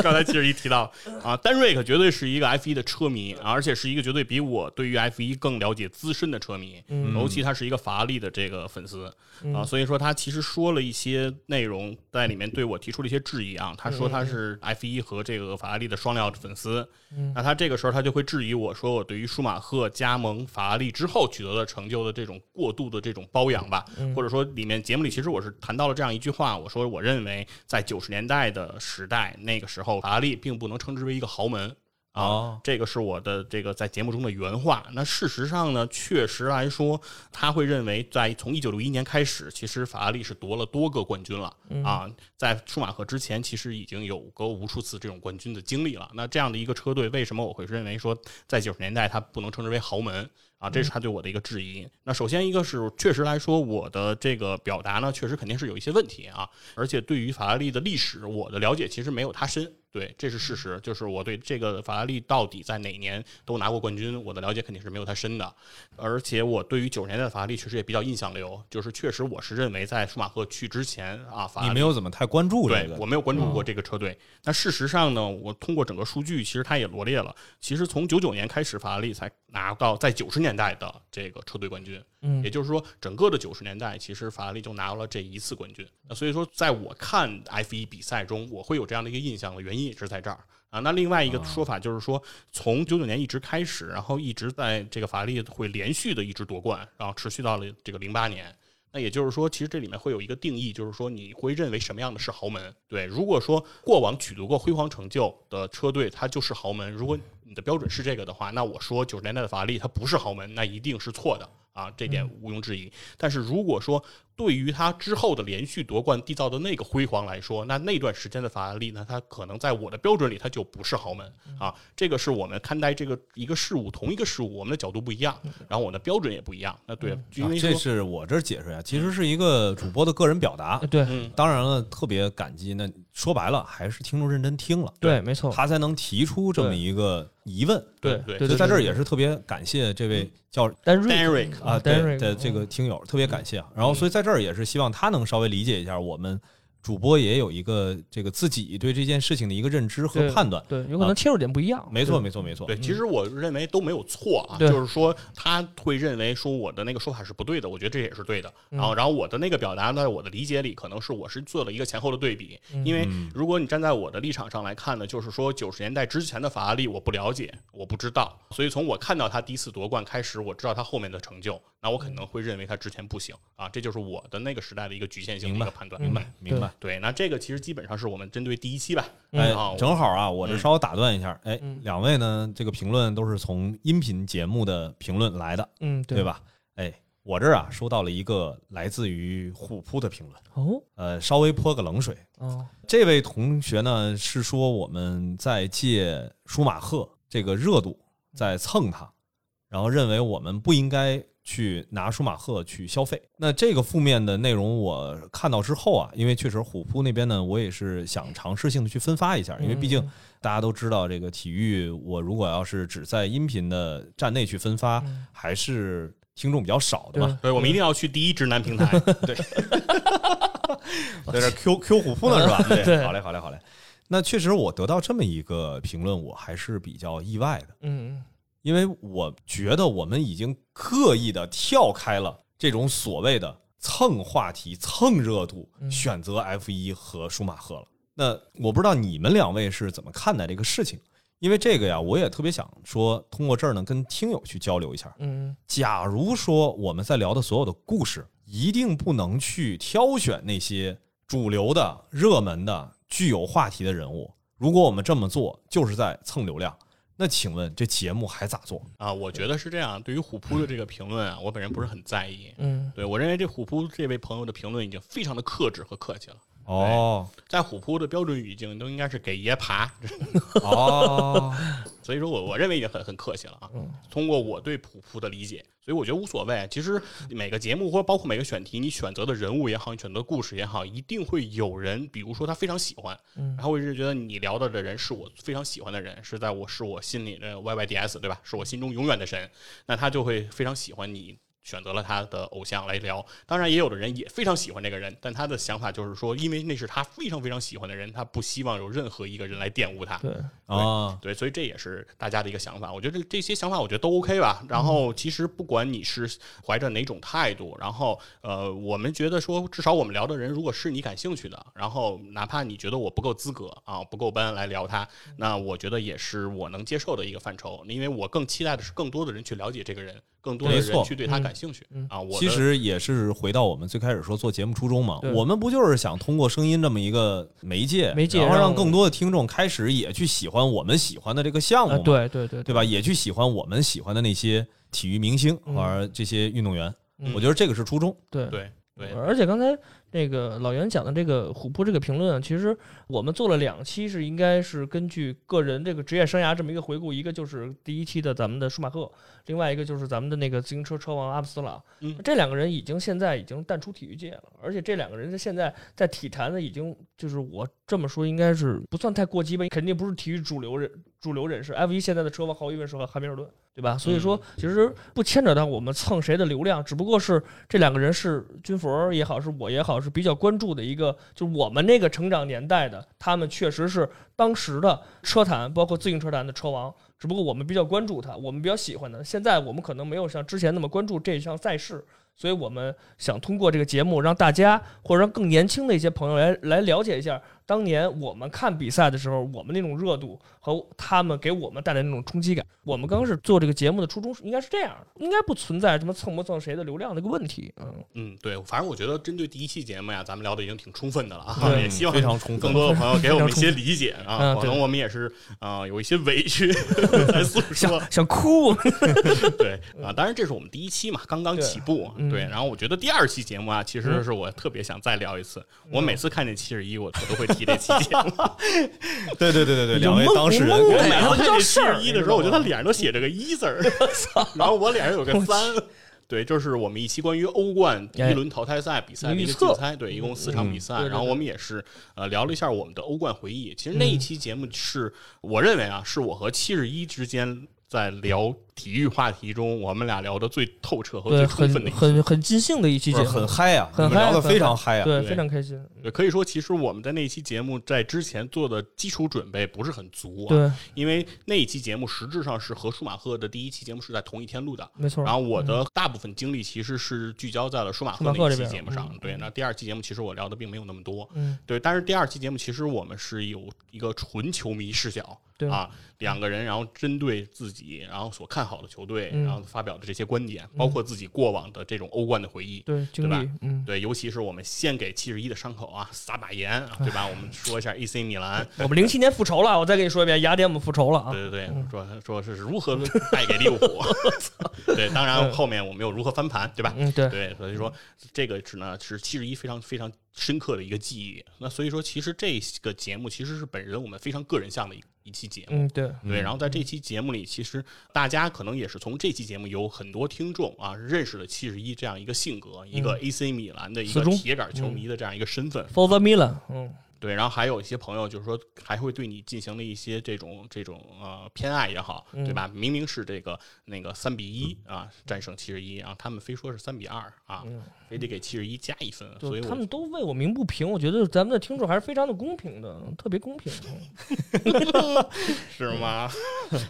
刚才其实一提到啊，丹瑞克绝对是一个 F 一的车迷，啊而且是一个绝对比我对于 F 一更了解资深的车迷。嗯尤其他是一个法拉利的这个粉丝嗯啊，所以说他其实说了一些内容在里面对我提出了一些质疑啊。他说他是 F 一和这个法拉利的双料粉丝，嗯那他这个时候他就会质疑我说我对于舒马赫加盟法拉利之后取得的成就的这种过度的这种包养吧，嗯或者说里面节目里其实我是谈到了这样一句话，我说我认为在九十年代的时代，那个时候法拉利并不能称之为一个豪门。啊哦，这个是我的这个在节目中的原话。那事实上呢，确实来说，他会认为在从一九六一年开始，其实法拉利是夺了多个冠军了、啊。在舒马赫之前，其实已经有过无数次这种冠军的经历了。那这样的一个车队，为什么我会认为说在九十年代它不能称之为豪门？啊，这是他对我的一个质疑。那首先一个是确实来说，我的这个表达呢，确实肯定是有一些问题啊，而且对于法拉利的历史，我的了解其实没有他深。对，这是事实，就是我对这个法拉利到底在哪年都拿过冠军，我的了解肯定是没有他深的。而且我对于九十年代的法拉利确实也比较印象流，就是确实我是认为在舒马赫去之前啊，法拉利你没有怎么太关注这对个我没有关注过这个车队。那事实上呢，我通过整个数据，其实它也罗列了，其实从九九年开始，法拉利才拿到在九十年代的这个车队冠军。嗯也就是说，整个的九十年代，其实法拉利就拿到了这一次冠军。那所以说，在我看 F 一比赛中，我会有这样的一个印象的原因也是在这儿啊。那另外一个说法就是说，从九九年一直开始，然后一直在这个法拉利会连续的一直夺冠，然后持续到了这个零八年。那也就是说，其实这里面会有一个定义，就是说你会认为什么样的是豪门？对，如果说过往取得过辉煌成就的车队，它就是豪门。如果你的标准是这个的话，那我说九十年代的法拉利它不是豪门，那一定是错的啊，这点毋庸置疑。但是如果说对于他之后的连续夺冠缔造的那个辉煌来说，那那段时间的法拉利呢，它可能在我的标准里，它就不是豪门啊。这个是我们看待这个一个事物，同一个事物，我们的角度不一样，然后我的标准也不一样。那对，因啊这是我这儿解释呀，其实是一个主播的个人表达。对嗯，当然了，特别感激。那说白了，还是听众认真听了，对，没错，他才能提出这么一个疑问。对对对所以在这儿也是特别感谢这位叫丹瑞 Derek 啊，丹瑞对的这个听友，特别感谢啊。然后，所以在这儿也是希望他能稍微理解一下，我们主播也有一个这个自己对这件事情的一个认知和判断。对，有可能切入点不一样。没错，没错，没错。对，其实我认为都没有错啊，就是说他会认为说我的那个说法是不对的，我觉得这也是对的。然后，然后我的那个表达呢，我的理解里可能是我是做了一个前后的对比，因为如果你站在我的立场上来看呢，就是说九十年代之前的法拉利我不了解，我不知道，所以从我看到他第一次夺冠开始，我知道他后面的成就，那我可能会认为他之前不行啊，这就是我的那个时代的一个局限性的一个判断。明白，明白。对，那这个其实基本上是我们针对第一期吧。哎啊，正好啊，我这嗯稍微打断一下，哎嗯，两位呢，这个评论都是从音频节目的评论来的，嗯，对？吧？哎，我这儿啊收到了一个来自于虎扑的评论，哦呃，稍微泼个冷水。哦，这位同学呢是说我们在借舒马赫这个热度在蹭他，然后认为我们不应该去拿舒马赫去消费。那这个负面的内容我看到之后啊，因为确实虎扑那边呢，我也是想尝试性的去分发一下，因为毕竟大家都知道这个体育，我如果要是只在音频的站内去分发，嗯还是听众比较少的嘛。对，我们一定要去第一直男平台。对 在这 Q Q 虎扑呢是吧？对好嘞，好嘞，好嘞。那确实，我得到这么一个评论，我还是比较意外的，嗯因为我觉得我们已经刻意的跳开了这种所谓的蹭话题、蹭热度，嗯选择 F 一和舒马赫了。那我不知道你们两位是怎么看待这个事情？因为这个呀，我也特别想说，通过这儿呢，跟听友去交流一下。嗯假如说我们在聊的所有的故事，一定不能去挑选那些主流的、热门的、具有话题的人物。如果我们这么做，就是在蹭流量。那请问这节目还咋做？啊，我觉得是这样。对于虎扑的这个评论啊，我本人不是很在意。嗯对我认为这虎扑这位朋友的评论已经非常的克制和客气了。哦在虎扑的标准语境都应该是给爷爬，哦，所以说我我认为已经很很客气了啊。通过我对虎扑的理解，所以我觉得无所谓。其实每个节目或者包括每个选题，你选择的人物也好，你选择的故事也好，一定会有人，比如说他非常喜欢，嗯然后我一直觉得你聊到的人是我非常喜欢的人，是在我是我心里的 YYDS 对吧？是我心中永远的神，那他就会非常喜欢你。选择了他的偶像来聊，当然也有的人也非常喜欢这个人，但他的想法就是说，因为那是他非常非常喜欢的人，他不希望有任何一个人来玷污他。对，啊，对，所以这也是大家的一个想法。我觉得这这些想法，我觉得都 OK 吧。然后其实不管你是怀着哪种态度，然后呃，我们觉得说，至少我们聊的人，如果是你感兴趣的，然后哪怕你觉得我不够资格啊，不够班来聊他，那我觉得也是我能接受的一个范畴。因为我更期待的是更多的人去了解这个人，更多的人去对他嗯感兴趣嗯啊。我其实也是回到我们最开始说做节目初衷嘛，我们不就是想通过声音这么一个媒介，媒介然后让更多的听众开始也去喜欢我们喜欢的这个项目对对对对吧？也去喜欢我们喜欢的那些体育明星嗯或者这些运动员，嗯我觉得这个是初衷。对对对而且刚才那个老袁讲的这个虎扑这个评论啊，其实我们做了两期，是应该是根据个人这个职业生涯这么一个回顾，一个就是第一期的咱们的舒马赫，另外一个就是咱们的那个自行车车王阿姆斯特朗。嗯这两个人已经现在已经淡出体育界了，而且这两个人现在在体坛呢，已经就是我这么说应该是不算太过激吧，肯定不是体育主流人主流人士。F 一现在的车王毫无疑问是和汉密尔顿，对吧？所以说其实不牵扯到我们蹭谁的流量，只不过是这两个人是军佛也好，是我也好，是比较关注的一个，就是我们那个成长年代的，他们确实是当时的车坛，包括自行车坛的车王。只不过我们比较关注他，我们比较喜欢他。现在我们可能没有像之前那么关注这项赛事，所以我们想通过这个节目，让大家或者让更年轻的一些朋友来来了解一下当年我们看比赛的时候，我们那种热度和他们给我们带来那种冲击感。我们刚开始做这个节目的初衷是应该是这样，应该不存在什么蹭不蹭谁的流量的一个问题。嗯，嗯，对，反正我觉得针对第一期节目呀，咱们聊的已经挺充分的了啊，也希望非常充分更多的朋友给我们一些理解啊，可能我们也是啊、有一些委屈在诉说，想哭，对啊，当然这是我们第一期嘛，刚刚起步，嗯对。然后我觉得第二期节目啊，其实是我特别想再聊一次。我每次看见七十一，我我都会 提这期节目。对对对对对，两位当事人我每呀次看见七十一的时候，我觉得他脸上都写着个一字儿，然后我脸上有个三。对，这是我们一期关于欧冠第一轮淘汰赛比赛的一个竞猜，对，一共四场比赛。嗯对对然后我们也是呃聊了一下我们的欧冠回忆。其实那一期节目是我认为啊，是我和七十一之间在聊体育话题中，我们俩聊的最透彻和最对，充分的一期。很很很尽兴的一期节目，很嗨啊，很你们聊的嗨非常嗨啊。对，非常开心。对，可以说其实我们在那期节目在之前做的基础准备不是很足啊，对，因为那一期节目实质上是和舒马赫的第一期节目是在同一天录的。没错。然后我的大部分精力其实是聚焦在了舒马赫那一期节目上嗯，对。那第二期节目其实我聊的并没有那么多，嗯，对。但是第二期节目其实我们是有一个纯球迷视角，对啊，两个人然后针对自己然后所看好的球队，嗯然后发表的这些观点，包括自己过往的这种欧冠的回忆，对，对吧，嗯，对，尤其是我们先给七十一的伤口啊撒把盐，啊对吧？我们说一下 AC 米兰，我们零七年复仇了，我再跟你说一遍，雅典我们复仇了啊。对对对，说说是如何败给利物浦，对，当然后面我们又如何翻盘，对吧？嗯，对，对，所以说这个只呢是七十一非常非常深刻的一个记忆。那所以说，其实这个节目其实是本人我们非常个人向的一一期节目。嗯，对，对，然后在这期节目里，其实大家可能也是从这期节目有很多听众啊认识了七十一这样一个性格，一个 AC 米兰的一个铁杆球迷的这样一个身份。For the Milan，嗯，对，然后还有一些朋友就是说还会对你进行了一些这种这种呃偏爱也好，对吧？明明是这个那个三比一啊战胜七十一，然后他们非说是三比二啊，非得给七十一加一分，所以他们都为我鸣不平，我觉得咱们的听众还是非常的公平的，特别公平。是吗？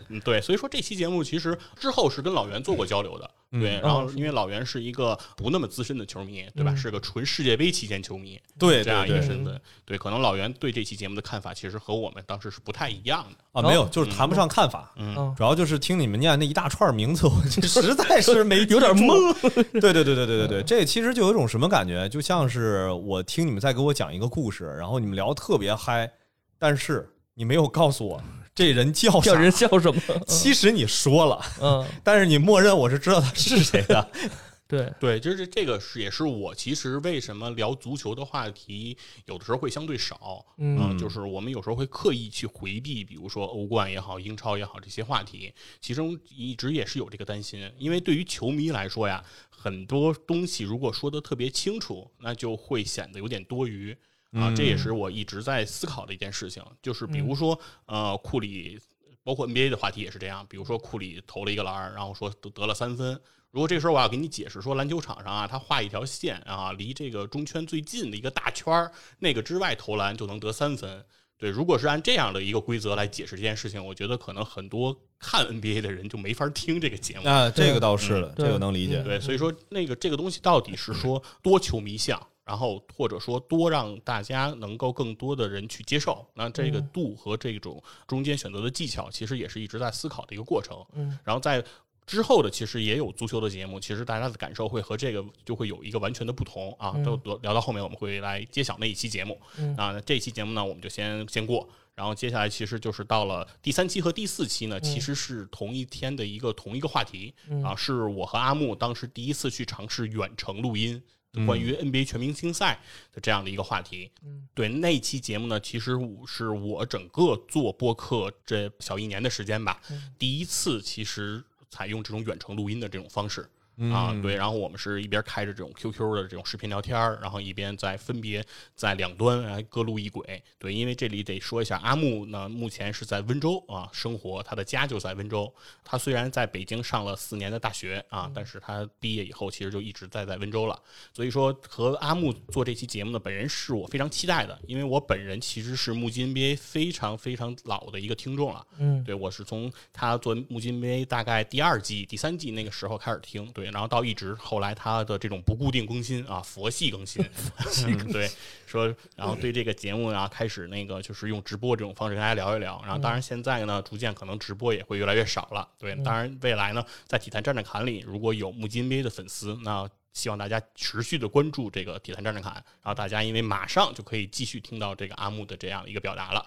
嗯，对，所以说这期节目其实之后是跟老袁做过交流的，对，然后哦因为老袁是一个不那么资深的球迷，对吧？嗯是个纯世界杯期间球迷，对这样一个身份，对，可能老袁对这期节目的看法其实和我们当时是不太一样的，啊，没有，就是谈不上看法，嗯主要就是听你们念那一大串名字，我实在是没 有点懵。对对对对对对对，这其实就有一种什么感觉，就像是我听你们在给我讲一个故事，然后你们聊得特别嗨，但是你没有告诉我 这人叫啥。叫人叫什么？其实你说了，嗯，但是你默认我是知道他是谁的。对，对，就是这个是也是我其实为什么聊足球的话题有的时候会相对少，嗯就是我们有时候会刻意去回避，比如说欧冠也好、英超也好这些话题，其中一直也是有这个担心，因为对于球迷来说呀，很多东西如果说的特别清楚，那就会显得有点多余。啊，这也是我一直在思考的一件事情，就是比如说，呃，库里，包括 NBA 的话题也是这样，比如说库里投了一个篮儿，然后说得得了三分，如果这时候我要给你解释说篮球场上啊，他画一条线啊，离这个中圈最近的一个大圈儿，那个之外投篮就能得三分。对，如果是按这样的一个规则来解释这件事情，我觉得可能很多看 NBA 的人就没法听这个节目。啊这个倒是的，对这个能理解。对，所以说那个这个东西到底是说多球迷向，然后或者说多让大家能够更多的人去接受，那这个度和这种中间选择的技巧，其实也是一直在思考的一个过程。嗯，然后在之后的其实也有足球的节目，其实大家的感受会和这个就会有一个完全的不同啊。嗯都都聊到后面我们会来揭晓那一期节目。嗯啊，那这一期节目呢，我们就先先过。然后接下来其实就是到了第三期和第四期呢，其实是同一天的一个同一个话题、啊，是我和阿木当时第一次去尝试远程录音。关于 NBA 全明星赛的这样的一个话题，嗯对那期节目呢，其实我是我整个做播客这小一年的时间吧，第一次其实采用这种远程录音的这种方式。啊，对，然后我们是一边开着这种 QQ 的这种视频聊天儿，然后一边在分别在两端来各路一轨。对，因为这里得说一下，阿木呢目前是在温州啊生活，他的家就在温州。他虽然在北京上了四年的大学啊，但是他毕业以后其实就一直在在温州了。所以说和阿木做这期节目呢，本人是我非常期待的，因为我本人其实是木金 NBA 非常非常老的一个听众了。嗯，对我是从他做木金 NBA 大概第二季、第三季那个时候开始听，对，然后到一直后来他的这种不固定更新啊，佛系更新，嗯对，说然后对这个节目啊开始那个就是用直播这种方式跟大家聊一聊，然后当然现在呢，逐渐可能直播也会越来越少了，对，当然未来呢，在体坛战战侃里如果有目击 NBA 的粉丝，那希望大家持续的关注这个体坛战战侃，然后大家因为马上就可以继续听到这个阿木的这样一个表达了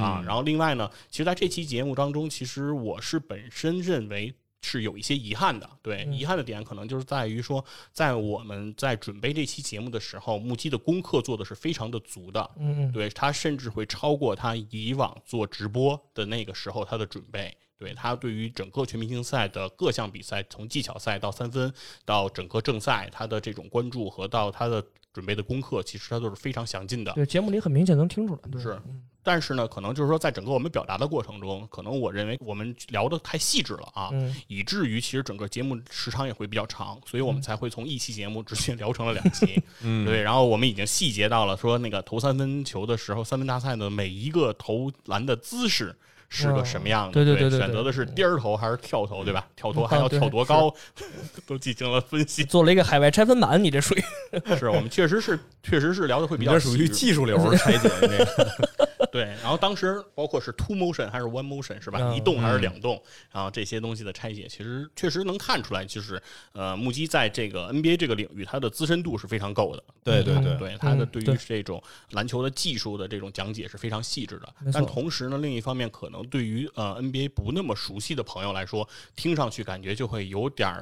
啊。然后另外呢，其实在这期节目当中，其实我是本身认为。是有一些遗憾的，对，遗憾的点可能就是在于说，在我们在准备这期节目的时候，木鸡的功课做的是非常的足的，嗯对他甚至会超过他以往做直播的那个时候他的准备。对他对于整个全明星赛的各项比赛，从技巧赛到三分到整个正赛，他的这种关注和到他的准备的功课，其实他都是非常详尽的。对，节目里很明显能听出来，对，是，但是呢，可能就是说，在整个我们表达的过程中，可能我认为我们聊的太细致了啊，嗯以至于其实整个节目时长也会比较长，所以我们才会从一期节目直接聊成了两期。嗯对，然后我们已经细节到了说那个投三分球的时候，三分大赛的每一个投篮的姿势。是个什么样的？对对对对选择的是颠儿投还是跳投，对吧？跳投啊还要跳多高，都进行了分析。做了一个海外拆分版，你这属于是我们确实是确实是聊的会比较这属于技术流拆解，这 个对，然后当时包括是 two motion 还是 one motion 是吧？嗯一动还是嗯两动？然后这些东西的拆解，其实确实能看出来，就是呃，目击在这个 NBA 这个领域，它的资深度是非常够的。对对对，对他的对于这种篮球的技术的这种讲解是非常细致的但同时呢，另一方面可能对于呃 NBA 不那么熟悉的朋友来说，听上去感觉就会有点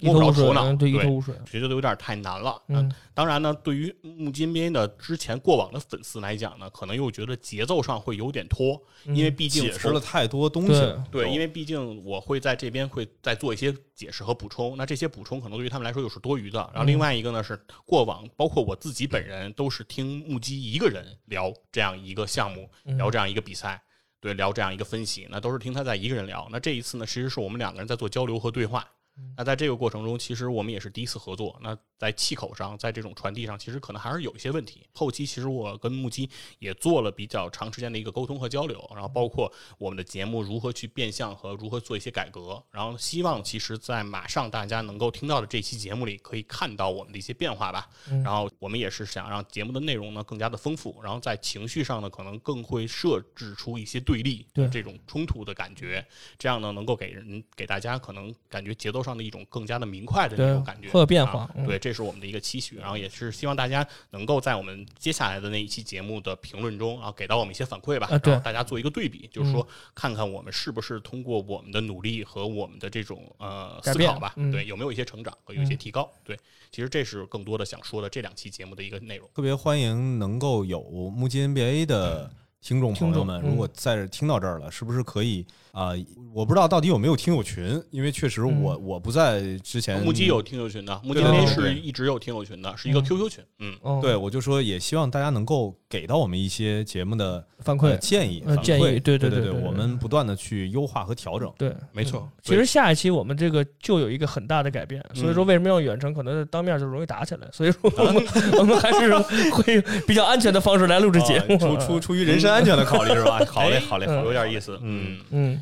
摸不着头，脑，嗯对，对一头雾水。觉得有点太难了。嗯，当然呢，对于目击 NBA 的之前过往的粉丝来讲呢，可能又觉得节奏上会有点拖，因为毕竟解释了太多东西了。对，因为为毕竟我会在这边会再做一些解释和补充，那这些补充可能对于他们来说又是多余的。然后另外一个呢是过往，包括我自己本人都是听目击一个人聊这样一个项目，聊这样一个比赛，对，聊这样一个分析，那都是听他在一个人聊。那这一次呢，其实是我们两个人在做交流和对话。那在这个过程中，其实我们也是第一次合作。那在气口上，在这种传递上，其实可能还是有一些问题。后期其实我跟木基也做了比较长时间的一个沟通和交流，然后包括我们的节目如何去变相和如何做一些改革。然后希望其实，在马上大家能够听到的这期节目里，可以看到我们的一些变化吧。然后我们也是想让节目的内容呢更加的丰富，然后在情绪上呢，可能更会设置出一些对立对这种冲突的感觉，这样呢能够给人给大家可能感觉节奏上的一种更加的明快的那种感觉，会有变化对，这是我们的一个期许，然后也是希望大家能够在我们接下来的那一期节目的评论中啊，给到我们一些反馈吧，然后大家做一个对比，就是说看看我们是不是通过我们的努力和我们的这种呃思考吧，嗯对，有没有一些成长和有一些提高？对，其实这是更多的想说的这两期节目的一个内容。特别欢迎能够有目击 NBA 的听众朋友们，如果在这听到这儿了，是不是可以啊、我不知道到底有没有听友群，因为确实我、我不在之前目击有听友群的，目击对对 NBA 对是一直有听友群的，是一个嗯 QQ 群，嗯。嗯，对，我就说也希望大家能够给到我们一些节目的反馈呃建议、反馈呃建议对对对对对对我们不断的去优化和调整。对，没错嗯其实下一期我们这个就有一个很大的改变，所以嗯说为什么要远程？可能当面就容易打起来，所以说我们 我们还是会比较安全的方式来录制节目。啊出出出于人身安全的考虑是吧？好嘞，好嘞，好有。点意思，嗯嗯。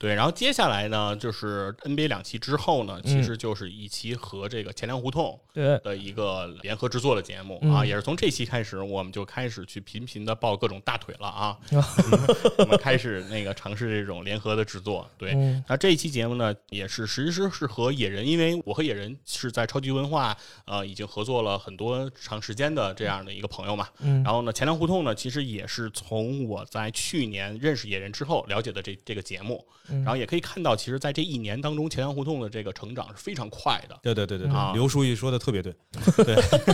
嗯对，然后接下来呢，就是 NBA 两期之后呢，其嗯实就是一期和这个钱粮胡同对，的一个联合制作的节目嗯啊，也是从这期开始，我们就开始去频频的抱各种大腿了啊，啊我们开始那个尝试这种联合的制作。对，嗯那这一期节目呢，也是其实是和野人，因为我和野人是在超级文化呃已经合作了很多长时间的这样的一个朋友嘛。嗯然后呢，钱粮胡同呢，其实也是从我在去年认识野人之后了解的这这个节目，嗯然后也可以看到，其实在这一年当中，钱粮胡同的这个成长是非常快的。对对对对啊，刘书记说的特别对。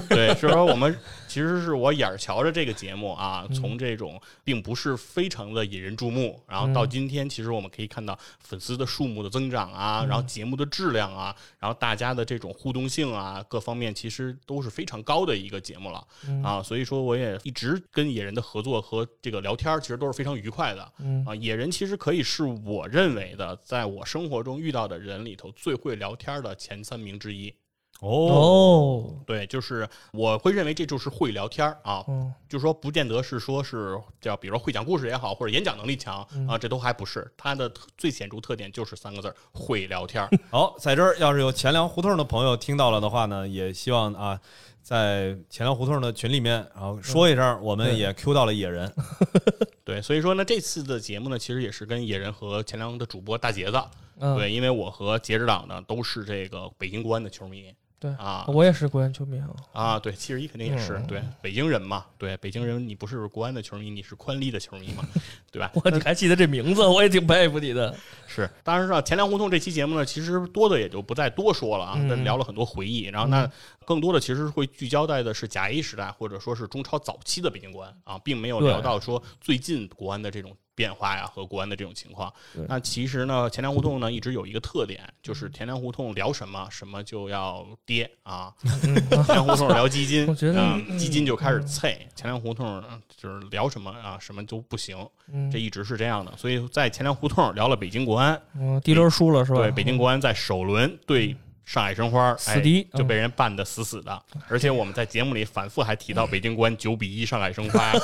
对，所以说我们其实是我眼儿瞧着这个节目啊，嗯从这种并不是非常的引人注目，然后到今天，其实我们可以看到粉丝的数目的增长啊，嗯然后节目的质量啊，然后大家的这种互动性啊，各方面其实都是非常高的一个节目了嗯啊。所以说，我也一直跟野人的合作和这个聊天儿，其实都是非常愉快的嗯啊。野人其实可以是我认为的，在我生活中遇到的人里头最会聊天的前三名之一。哦。对，就是我会认为这就是会聊天儿啊，嗯。就说不见得是说是叫，比如说会讲故事也好，或者演讲能力强嗯。啊，这都还不是。它的特最显著特点就是三个字儿：会聊天儿。好，在这儿要是有钱粮胡同的朋友听到了的话呢，也希望啊，在钱粮胡同的群里面，然后说一声，我们也 Q 到了野人。对，所以说呢，这次的节目呢，其实也是跟野人和钱粮的主播大杰子，嗯。对，因为我和杰指导呢都是这个北京国安的球迷对啊我也是国安球迷啊。啊，对，七十一肯定也是嗯对北京人嘛，对北京人，你不是国安的球迷，你是宽利的球迷嘛，对吧？我，你还记得这名字，我也挺佩服你的。是，当然了，钱粮胡同这期节目呢，其实多的也就不再多说了啊，嗯但聊了很多回忆。然后那更多的其实会聚焦在的是甲 A 时代，或者说是中超早期的北京国安啊，并没有聊到说最近国安的这种变化呀和国安的这种情况。那其实呢，钱粮胡同呢一直有一个特点，就是钱粮胡同聊什么什么就要跌啊，钱粮胡同聊基金，我觉得啊嗯。基金就开始脆，钱粮胡同呃就是聊什么啊什么都不行，嗯。这一直是这样的。所以在钱粮胡同聊了北京国安。嗯，第一轮输了是吧？对，北京国安在首轮对上海申花，死敌哎，就被人办得死死的。而且我们在节目里反复还提到北京国安九比一上海申花。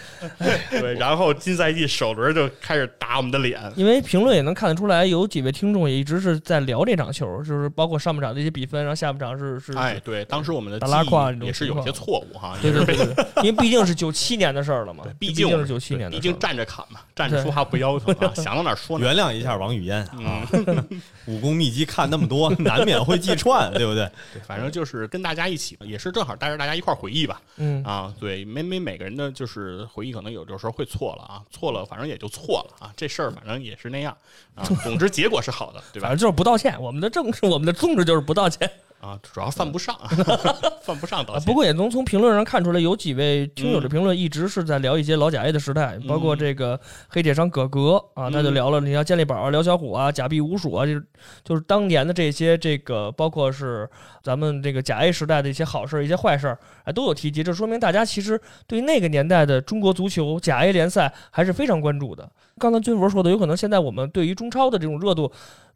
对，然后新赛季首轮就开始打我们的脸。因为评论也能看得出来，有几位听众也一直是在聊这场球，就是包括上半场的一些比分，然后下半场是是，哎，对，当时我们的打拉胯也是有些错误哈，对也是被对对对，因为毕竟是九七年的事儿了嘛，毕竟是九七年的，毕竟站着砍嘛，站着说话不腰疼啊，想到哪说哪。原谅一下王语嫣啊，嗯，武功秘籍看那么多，难免会记串，对不对？对，反正就是跟大家一起，也是正好带着大家一块儿回忆吧。嗯啊，对，每每每个人的就是的回忆可能有的时候会错了啊，错了反正也就错了啊，这事儿反正也是那样啊。总之结果是好的，对吧反正？就是不道歉。我们的政治，我们的宗旨就是不道歉。啊，主要犯不上，犯不上。不过也能从评论上看出来，有几位听友的嗯评论一直是在聊一些老甲 A 的时代，包括这个黑铁商葛格啊，他就嗯聊了，你像健力宝啊、辽小虎啊、假币无鼠啊，就是就是当年的这些这个，包括是咱们这个甲 A 时代的一些好事儿、一些坏事儿，哎，都有提及。这说明大家其实对那个年代的中国足球甲 A 联赛还是非常关注的。刚才军博说的，有可能现在我们对于中超的这种热度。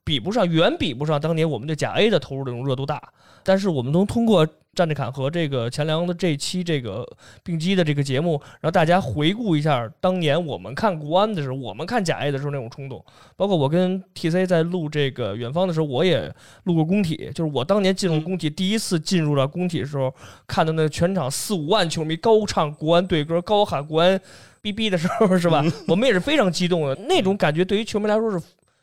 比不上，远比不上当年我们对甲 A 的投入的这种热度大。但是我们能通过战地侃和这个钱粮的这期这个并机的这个节目，让大家回顾一下当年我们看国安的时候，我们看甲 A 的时候那种冲动。包括我跟 TC 在录这个远方的时候，我也录过工体，就是我当年进入工体，第一次进入到工体的时候，看到那全场四五万球迷高唱国安队歌，高喊国安逼逼的时候，是吧？我们也是非常激动的，那种感觉对于球迷来说是。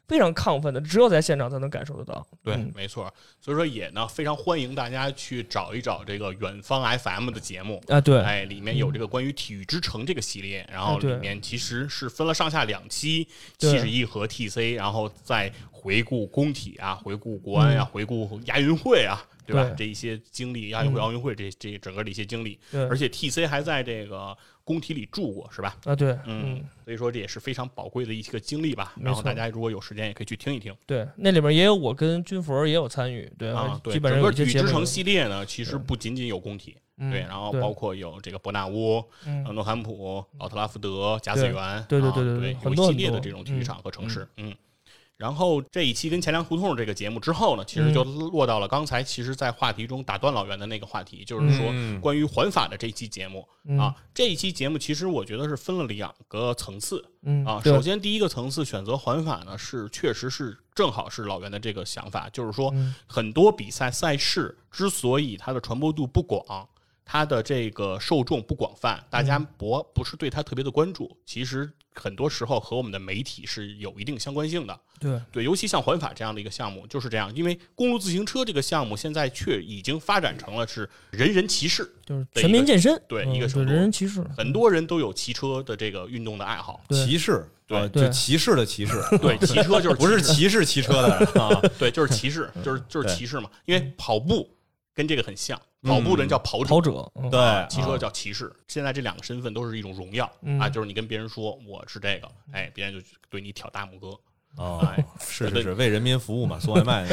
非常亢奋的，只有在现场才能感受得到。对嗯，没错。所以说也呢，非常欢迎大家去找一找这个远方 FM 的节目。啊，对，哎，里面有这个关于体育之城这个系列，然后里面其实是分了上下两期，七十一和 TC，然后再回顾工体啊，回顾国安呀、回顾亚运会啊，对吧？这一些经历，亚运会、嗯奥运会这这整个的一些经历，对，而且 TC 还在这个工体里住过，是吧？啊，对，嗯嗯，，所以说这也是非常宝贵的一个经历吧。然后大家如果有时间，也可以去听一听对，那里边也有我跟军佛也有参与，对啊。对，基本整个体育之城系列呢，其实不仅仅有工体，嗯对，然后包括有这个伯纳乌、嗯呃诺坎普、奥特拉福德、甲子园，对对啊对对对一系列的这种体育嗯场和城市，嗯。然后这一期跟钱粮胡同这个节目之后呢，其实就落到了刚才其实，在话题中打断老袁的那个话题，就是说嗯。关于环法的这一期节目。嗯。啊。这一期节目其实我觉得是分了两个层次。啊。首先第一个层次选择环法呢，是确实是正好是老袁的这个想法，就是说嗯。很多比赛赛事之所以它的传播度不广，它的这个受众不广泛，大家不不是对它特别的关注，其实很多时候和我们的媒体是有一定相关性的。对。对，尤其像环法这样的一个项目就是这样，因为公路自行车这个项目现在却已经发展成了是人人骑士，就是全民健身，对嗯一个程度人人骑士，很多人都有骑车的这个运动的爱好。骑士，对。就骑士的骑士，对，骑车就是不是骑骑士骑车的啊，对，就是骑士，就是就是对。骑士嘛。因为跑步跟这个很像，跑步的人叫跑者，跑者，嗯。对，骑车啊叫骑士。现在这两个身份都是一种荣耀。嗯。啊，就是你跟别人说我是这个，哎，别人就对你挑大拇哥。哦 哎，是是是，为人民服务嘛，送外卖。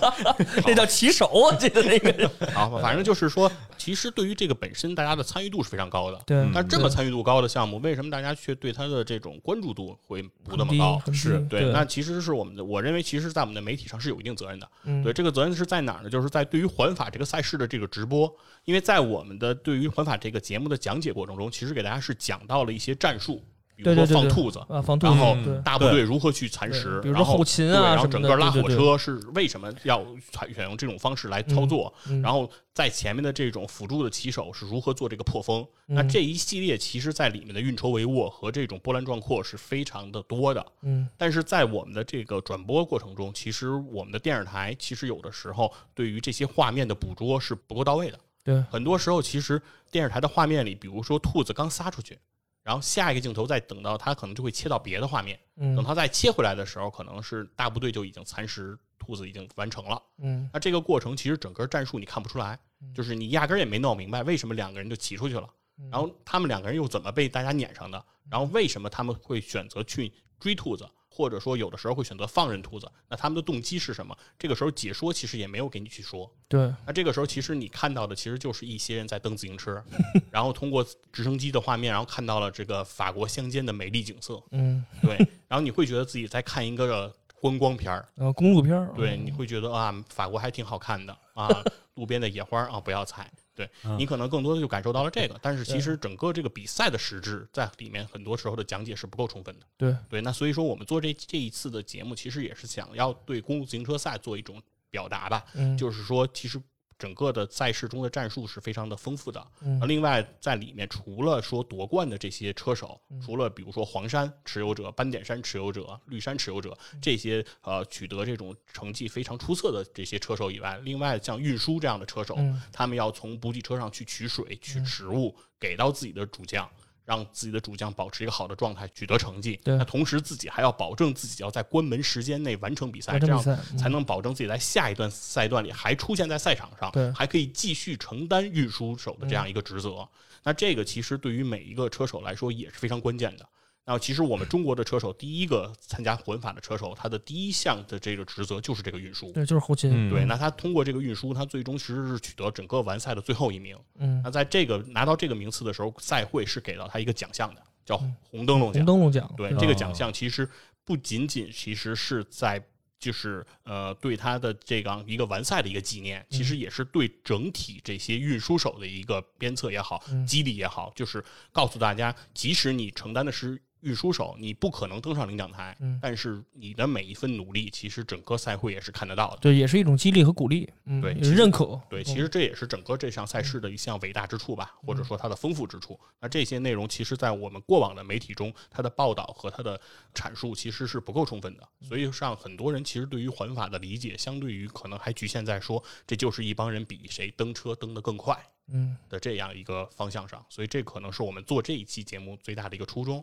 那叫骑手，我记得那个，好，反正就是说，其实对于这个本身，大家的参与度是非常高的。对，但这么参与度高的项目，为什么大家却对它的这种关注度会不那么高？是对，那其实是我们的，我认为其实，在我们的媒体上是有一定责任的。嗯对，这个责任是在哪儿呢？就是在对于环法这个赛事的这个直播，因为在我们的对于环法这个节目的讲解过程中，其实给大家是讲到了一些战术，比如说放兔子。啊，放兔子，然后大部队如何去蚕食，对比如说然后后勤啊然后整个拉火车是为什么要采选用这种方式来操作？嗯然后在前面的这种辅助的骑手是如何做这个破风？那嗯这一系列其实在里面的运筹帷幄和这种波澜壮阔是非常的多的。嗯但是在我们的这个转播过程中，其实我们的电视台其实有的时候对于这些画面的捕捉是不够到位的。对，很多时候其实电视台的画面里，比如说兔子刚撒出去，然后下一个镜头再等到他可能就会切到别的画面，嗯。等他再切回来的时候，可能是大部队就已经蚕食兔子已经完成了。嗯。那这个过程其实整个战术你看不出来，就是你压根儿也没闹明白为什么两个人就骑出去了，嗯。然后他们两个人又怎么被大家撵上的，然后为什么他们会选择去追兔子，或者说有的时候会选择放任兔子，那他们的动机是什么？这个时候解说其实也没有给你去说，对，那这个时候其实你看到的其实就是一些人在蹬自行车，然后通过直升机的画面，然后看到了这个法国乡间的美丽景色，嗯，对，然后你会觉得自己在看一个观光片儿。呃公路片儿，对，你会觉得啊，法国还挺好看的啊，路边的野花啊，不要采。对你可能更多的就感受到了这个，但是其实整个这个比赛的实质在里面很多时候的讲解是不够充分的。对，对，那所以说我们做这这一次的节目，其实也是想要对公路自行车赛做一种表达吧，嗯就是说其实。整个的赛事中的战术是非常的丰富的，嗯另外在里面除了说夺冠的这些车手，嗯除了比如说黄山持有者、斑点山持有者、绿山持有者嗯这些呃取得这种成绩非常出色的这些车手以外，另外像运输这样的车手，嗯他们要从补给车上去取水、取食物给到自己的主将。让自己的主将保持一个好的状态，取得成绩。对那同时自己还要保证自己要在关门时间内完成比赛，这样才能保证自己在下一段赛段里还出现在赛场上，对还可以继续承担运输手的这样一个职责。那这个其实对于每一个车手来说也是非常关键的。那其实我们中国的车手第一个参加环法的车手，他的第一项的这个职责就是这个运输。对，就是后勤，嗯对，那他通过这个运输，他最终其实是取得整个完赛的最后一名。嗯，那在这个拿到这个名次的时候，赛会是给到他一个奖项的，叫红灯笼奖红。灯笼奖，对，这个奖项其实不仅仅其实是在就是呃对他的这样一个完赛的一个纪念，其实也是对整体这些运输手的一个鞭策也好，激励也好，就是告诉大家，即使你承担的是。运输手，你不可能登上领奖台，嗯但是你的每一份努力，其实整个赛会也是看得到的。对，也是一种激励和鼓励，嗯，对认可，对，嗯其实这也是整个这项赛事的一项伟大之处吧，或者说它的丰富之处。那这些内容，其实在我们过往的媒体中，它的报道和它的阐述其实是不够充分的。所以让很多人其实对于环法的理解，相对于可能还局限在说这就是一帮人比谁蹬车蹬得更快嗯的这样一个方向上。所以这可能是我们做这一期节目最大的一个初衷。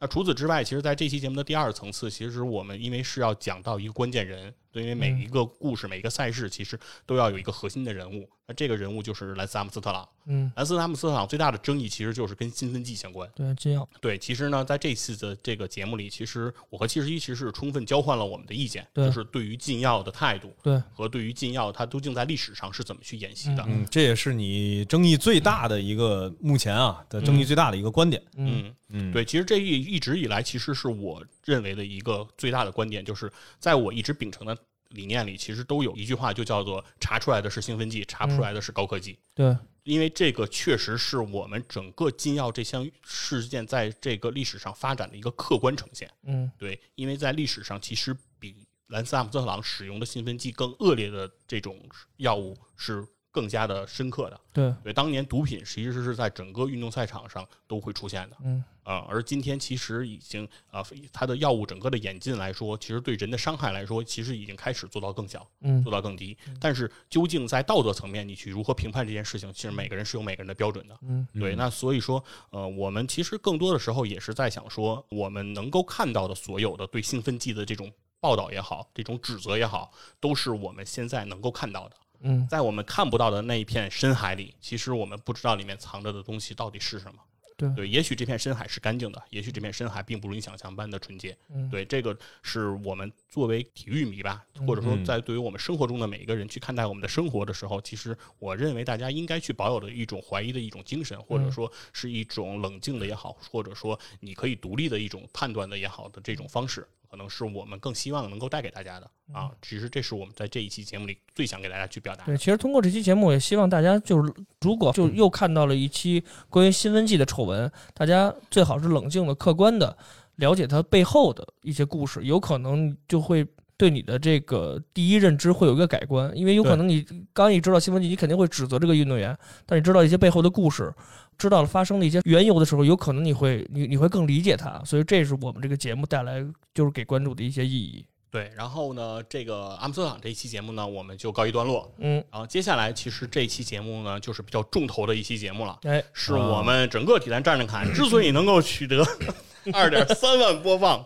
那除此之外，其实在这期节目的第二层次，其实我们因为是要讲到一个关键人，对，因为每一个故事、每一个赛事，其实都要有一个核心的人物。那这个人物就是兰斯阿姆斯特朗。嗯，兰斯阿姆斯特朗最大的争议其实就是跟兴奋剂相关。对，金耀，对，其实呢，在这次的这个节目里，其实我和七十一其实是充分交换了我们的意见，就是对于禁药的态度对，和对于禁药它究竟在历史上是怎么去演习的。嗯，这也是你争议最大的一个目前啊的争议最大的一个观点。嗯嗯，嗯，对，其实这一一直以来，其实是我认为的一个最大的观点，就是在我一直秉承的理念里，其实都有一句话，就叫做“查出来的是兴奋剂，查不出来的是高科技”对，因为这个确实是我们整个禁药这项事件在这个历史上发展的一个客观呈现。嗯对，因为在历史上，其实比兰斯阿姆斯特朗使用的兴奋剂更恶劣的这种药物是更加的深刻的。对，对，当年毒品其实是在整个运动赛场上都会出现的。嗯啊、而今天其实已经啊、它的药物整个的演进来说，其实对人的伤害来说，其实已经开始做到更小，嗯做到更低。但是究竟在道德层面，你去如何评判这件事情，其实每个人是有每个人的标准的。嗯对，那所以说，呃，我们其实更多的时候也是在想说，我们能够看到的所有的对兴奋剂的这种报道也好，这种指责也好，都是我们现在能够看到的。嗯在我们看不到的那一片深海里，其实我们不知道里面藏着的东西到底是什么。对。对，也许这片深海是干净的，也许这片深海并不如你想象般的纯洁。嗯。对，这个是我们作为体育迷吧，或者说嗯。在对于我们生活中的每一个人去看待我们的生活的时候，其实我认为大家应该去保有的一种怀疑的一种精神，或者嗯。说是一种冷静的也好，或者说你可以独立的一种判断的也好的这种方式。可能是我们更希望能够带给大家的啊，其实这是我们在这一期节目里最想给大家去表达的。对，。其实通过这期节目，也希望大家就是，如果就又看到了一期关于兴奋剂的丑闻，大家最好是冷静的、客观的了解它背后的一些故事，有可能就会对你的这个第一认知会有一个改观，因为有可能你刚一知道兴奋剂，你肯定会指责这个运动员，但你知道一些背后的故事，知道了发生的一些缘由的时候，有可能你会你你会更理解它，所以这是我们这个节目带来就是给观众的一些意义。对，然后呢，这个阿姆斯特朗这一期节目呢，我们就告一段落。嗯，然后接下来，其实这一期节目呢，就是比较重头的一期节目了，哎，是我们整个体坛站着侃之所以能够取得 二点三万播放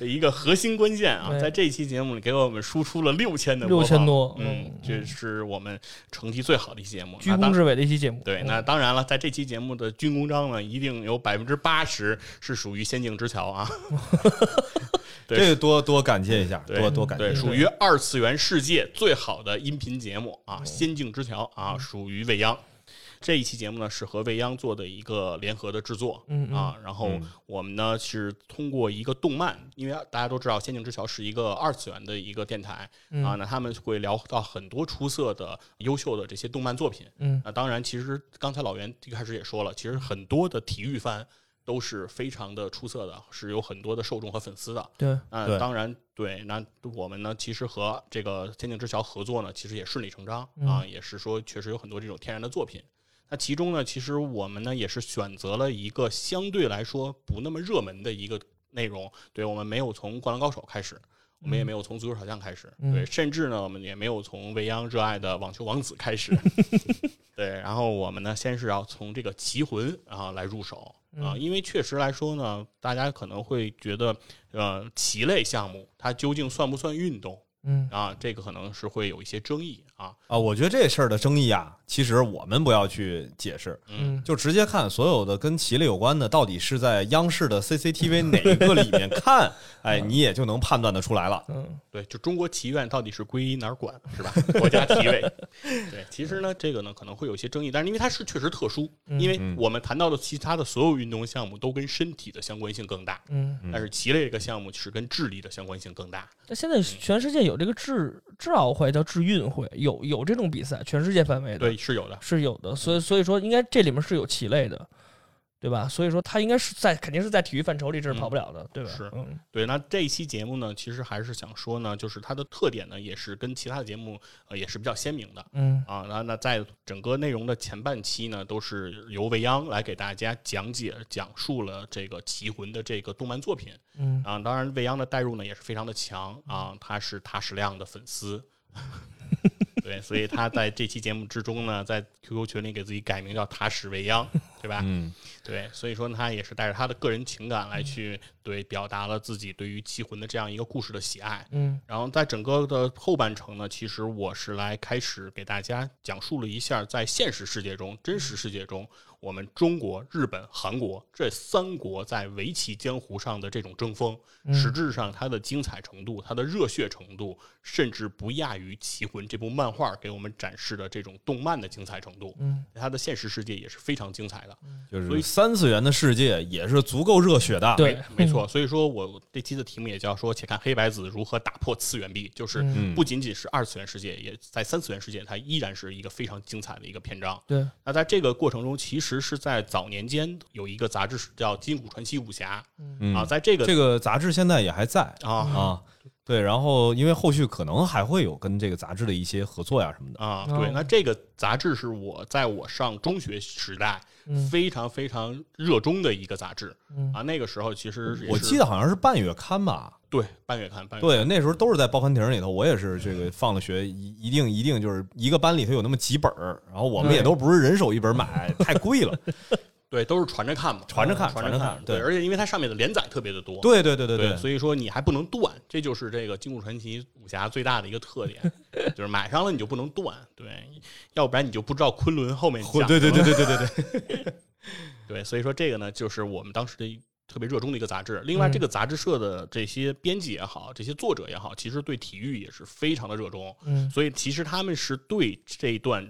的一个核心关键啊，在这一期节目里给我们输出了六千的六千多，嗯，这是我们成绩最好的一期节目。居那当功至伟的一期节目。对，嗯。那当然了，在这期节目的军功章呢，一定有百分之八十是属于《仙境之桥》啊。对。这个多多感谢一下，多多感谢。对，属于二次元世界最好的音频节目啊，《仙境之桥》啊，属于未央。这一期节目呢是和未央做的一个联合的制作，嗯嗯啊，然后嗯我们呢是通过一个动漫，因为大家都知道《仙境之桥》是一个二次元的一个电台嗯啊，那他们会聊到很多出色的、优秀的这些动漫作品。嗯那当然，其实刚才老袁一开始也说了，其实很多的体育番都是非常的出色的，是有很多的受众和粉丝的。对，那对当然，对，那我们呢，其实和这个《仙境之桥》合作呢，其实也顺理成章嗯啊，也是说确实有很多这种天然的作品。那其中呢，其实我们呢也是选择了一个相对来说不那么热门的一个内容，对我们没有从《灌篮高手》开始，我们也没有从足球小将开始，嗯。对，甚至呢，我们也没有从未央热爱的网球王子开始，对，然后我们呢，先是要从这个棋魂啊来入手啊，因为确实来说呢，大家可能会觉得，呃，棋类项目它究竟算不算运动嗯。啊？这个可能是会有一些争议啊，啊，我觉得这事儿的争议啊，其实我们不要去解释，嗯就直接看所有的跟棋类有关的，到底是在央视的 CCTV 哪一个里面看，哎，你也就能判断得出来了。嗯对，就中国棋院到底是归哪儿管是吧？国家体委。对，其实呢，这个呢可能会有一些争议，但是因为它是确实特殊，因为嗯我们谈到的其他的所有运动项目都跟身体的相关性更大，嗯，但是棋类这个项目是跟智力的相关性更大。那现在全世界有这个智智奥会叫智运会，有有这种比赛，全世界范围的，对，是有的。是有的，所以所以说应该这里面是有棋类的，对吧？所以说他应该是在肯定是在体育范畴里这是跑不了的，对吧？是嗯对，那这一期节目呢，其实还是想说呢，就是它的特点呢，也是跟其他的节目呃也是比较鲜明的。嗯啊，那那在整个内容的前半期呢，都是由未央来给大家讲解、讲述了这个《棋魂》的这个动漫作品嗯啊。当然，未央的代入呢也是非常的强啊，他是塔矢亮的粉丝，对，所以他在这期节目之中呢，在 QQ 群里给自己改名叫塔矢未央，对吧？嗯，对，所以说他也是带着他的个人情感来去对表达了自己对于《棋魂》的这样一个故事的喜爱。嗯然后在整个的后半程呢，其实我是来开始给大家讲述了一下在现实世界中、真实世界中，我们中国、日本、韩国这三国在围棋江湖上的这种争锋，嗯实质上它的精彩程度、它的热血程度，甚至不亚于《棋魂》这部漫画给我们展示的这种动漫的精彩程度。嗯它的现实世界也是非常精彩的。就是所以三次元的世界也是足够热血的。对没错，所以说我这期的题目也叫说，且看黑白子如何打破次元壁，就是嗯不仅仅是二次元世界，也在三次元世界，它依然是一个非常精彩的一个篇章。对，那在这个过程中，其实是在早年间有一个杂志是叫《金谷传奇武侠》嗯啊，在这个这个杂志现在也还在啊啊。对，然后因为后续可能还会有跟这个杂志的一些合作呀什么的。啊，哦对，那这个杂志是我在我上中学时代嗯非常非常热衷的一个杂志嗯啊。那个时候其实我记得好像是半月刊吧？对半月刊，半月刊对，那时候都是在报刊亭里头。我也是这个放了学，一一定一定就是一个班里头有那么几本儿，然后我们也都不是人手一本买，太贵了。对，都是传着看嘛，传着看传着看对，而且因为它上面的连载特别的多，对对对对对，所以说你还不能断，这就是这个《金谷传奇》武侠最大的一个特点，就是买上了你就不能断，对，要不然你就不知道昆仑后面讲对对对对对对对。对，所以说这个呢，就是我们当时的一特别热衷的一个杂志。另外，嗯这个杂志社的这些编辑也好，这些作者也好，其实对体育也是非常的热衷，嗯。所以其实他们是对这一段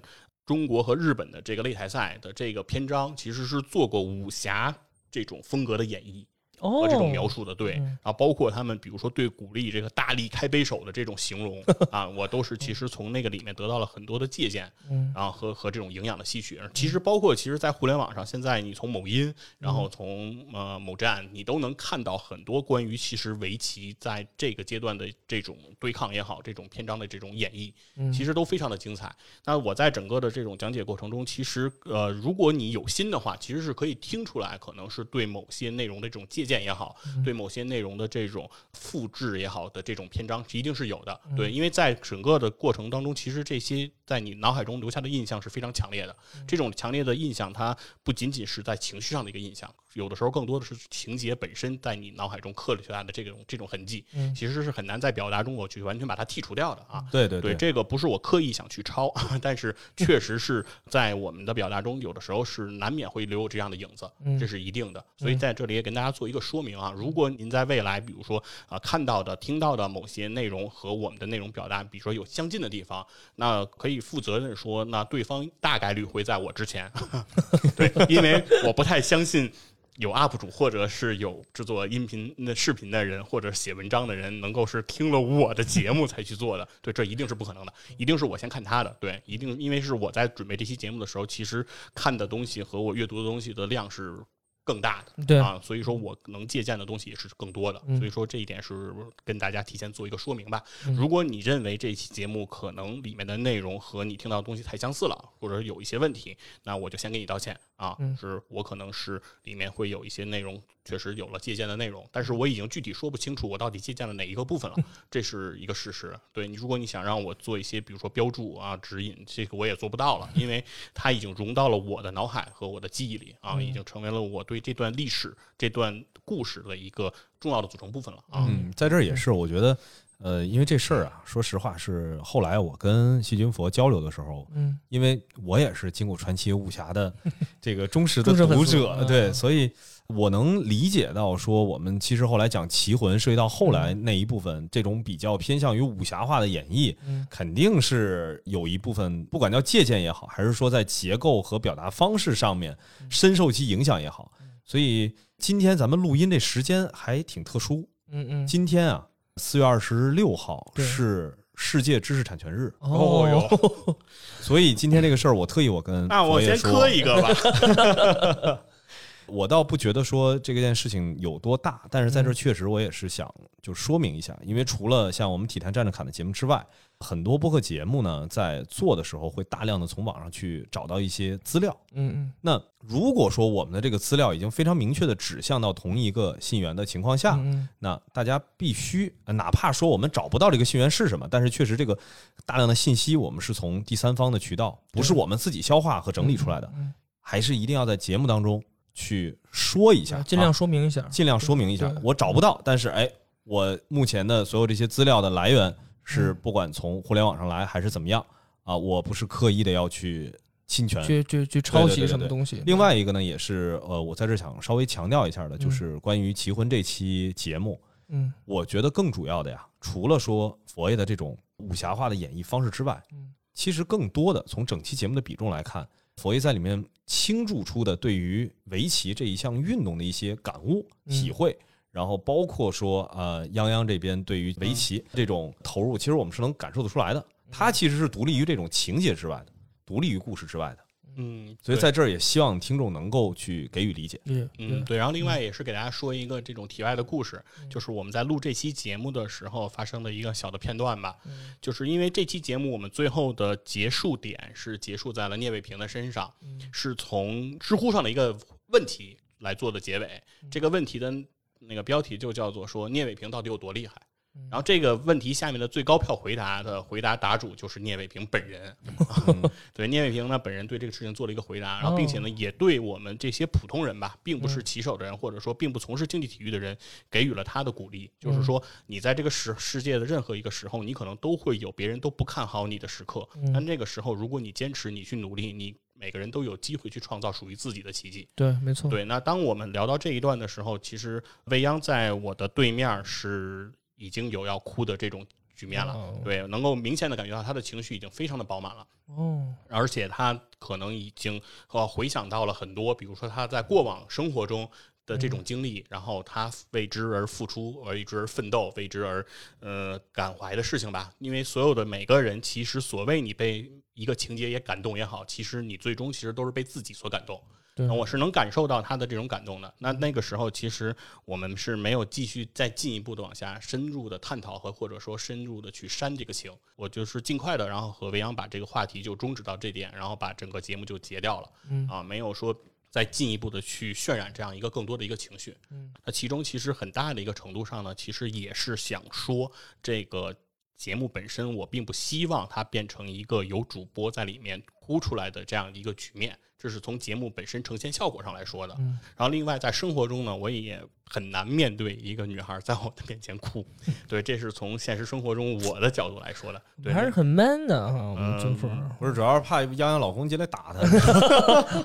中国和日本的这个擂台赛的这个篇章，其实是做过武侠这种风格的演绎。哦和这种描述的，对，嗯然后包括他们，比如说对鼓励这个大力开杯手的这种形容 啊，我都是其实从那个里面得到了很多的借鉴，嗯然后和和这种营养的吸取。其实包括其实，在互联网上，现在你从某音，然后从呃某站，你都能看到很多关于其实围棋在这个阶段的这种对抗也好，这种篇章的这种演绎，嗯其实都非常的精彩。那我在整个的这种讲解过程中，其实呃，如果你有心的话，其实是可以听出来，可能是对某些内容的这种借鉴也好，对某些内容的这种复制也好的这种篇章，一定是有的。对，因为在整个的过程当中，其实这些在你脑海中留下的印象是非常强烈的。这种强烈的印象，它不仅仅是在情绪上的一个印象，有的时候更多的是情节本身在你脑海中刻留下来的这种这种痕迹，嗯其实是很难在表达中我去完全把它剔除掉的啊。对对对，这个不是我刻意想去抄，但是确实是在我们的表达中，有的时候是难免会留有这样的影子，嗯这是一定的。所以在这里也跟大家做一个说明啊，如果您在未来，比如说啊、看到的、听到的某些内容和我们的内容表达，比如说有相近的地方，那可以负责任说，那对方大概率会在我之前，对，因为我不太相信。有 UP 主或者是有制作音频、那视频的人，或者写文章的人，能够是听了我的节目才去做的，对，这一定是不可能的，一定是我先看他的，对，一定因为是我在准备这期节目的时候，其实看的东西和我阅读的东西的量是更大的。对啊，所以说我能借鉴的东西也是更多的，嗯所以说这一点是跟大家提前做一个说明吧。嗯如果你认为这期节目可能里面的内容和你听到的东西太相似了，或者有一些问题，那我就先给你道歉啊，嗯是我可能是里面会有一些内容确实有了借鉴的内容，但是我已经具体说不清楚我到底借鉴了哪一个部分了，这是一个事实。对你，如果你想让我做一些比如说标注啊、指引，这个我也做不到了，因为它已经融到了我的脑海和我的记忆里啊，嗯已经成为了我对这段历史、这段故事的一个重要的组成部分了啊。嗯，在这儿也是，我觉得，呃，因为这事儿啊，说实话是后来我跟细菌佛交流的时候，嗯。因为我也是金谷传奇武侠的 这个忠实的读者，嗯对，所以我能理解到说，我们其实后来讲奇魂涉及到后来那一部分这种比较偏向于武侠化的演绎，嗯。肯定是有一部分，不管叫借鉴也好，还是说在结构和表达方式上面深受其影响也好，所以今天咱们录音这时间还挺特殊，嗯嗯，今天啊，四月二十六号是世界知识产权日，哦。哟，所以今天这个事儿，我特意我跟那我先磕一个吧。我倒不觉得说这个件事情有多大，但是在这确实我也是想就说明一下，因为除了像我们体坛站着侃的节目之外，很多播客节目呢在做的时候会大量的从网上去找到一些资料。嗯嗯那如果说我们的这个资料已经非常明确的指向到同一个信源的情况下，嗯那大家必须，呃哪怕说我们找不到这个信源是什么，但是确实这个大量的信息我们是从第三方的渠道，不是我们自己消化和整理出来的，嗯还是一定要在节目当中去说一下，嗯，尽量啊说明一下，尽量说明一下。我找不到，但是哎，我目前的所有这些资料的来源是嗯不管从互联网上来还是怎么样啊，我不是刻意的要去侵权。去去去抄袭什么东西。另外一个呢，也是呃，我在这想稍微强调一下的，就嗯是关于《奇魂》这期节目，嗯我觉得更主要的呀，除了说佛爷的这种武侠化的演绎方式之外，嗯其实更多的从整期节目的比重来看，佛爷在里面倾注出的对于围棋这一项运动的一些感悟、嗯体会，然后包括说呃，泱泱这边对于围棋这种投入，其实我们是能感受得出来的。它其实是独立于这种情节之外的，独立于故事之外的。嗯，所以在这儿也希望听众能够去给予理解。嗯嗯，对，然后另外也是给大家说一个这种题外的故事，就是我们在录这期节目的时候发生的一个小的片段吧。嗯就是因为这期节目我们最后的结束点是结束在了聂卫平的身上，嗯是从知乎上的一个问题来做的结尾。这个问题的那个标题就叫做说聂卫平到底有多厉害。然后这个问题下面的最高票回答的回答答主就是聂卫平本人，对聂卫平呢本人对这个事情做了一个回答，然后并且呢也对我们这些普通人吧，并不是棋手的人或者说并不从事竞技体育的人给予了他的鼓励，就是说你在这个世世界的任何一个时候，你可能都会有别人都不看好你的时刻，但这个时候如果你坚持，你去努力，你每个人都有机会去创造属于自己的奇迹。对，没错，对，那当我们聊到这一段的时候，其实未央在我的对面是已经有要哭的这种局面了。哦对，能够明显的感觉到他的情绪已经非常的饱满了，哦，而且他可能已经呃回想到了很多，比如说他在过往生活中。的这种经历，然后他为之而付出，为之而奋斗，为之而呃感怀的事情吧。因为所有的每个人，其实所谓你被一个情节也感动也好，其实你最终其实都是被自己所感动。对那我是能感受到他的这种感动的。那那个时候，其实我们是没有继续再进一步的往下深入的探讨和或者说深入的去删这个情。我就是尽快的，然后和维扬把这个话题就终止到这点，然后把整个节目就结掉了。嗯啊，没有说再进一步的去渲染这样一个更多的一个情绪。嗯，那其中其实很大的一个程度上呢，其实也是想说这个。节目本身，我并不希望它变成一个有主播在里面哭出来的这样一个局面，这是从节目本身呈现效果上来说的。嗯然后另外在生活中呢，我也很难面对一个女孩在我的面前哭，对，这是从现实生活中我的角度来说的。对，还是很 man 的哈，我们嗯金凤不是，主要是怕泱泱老公进来打他。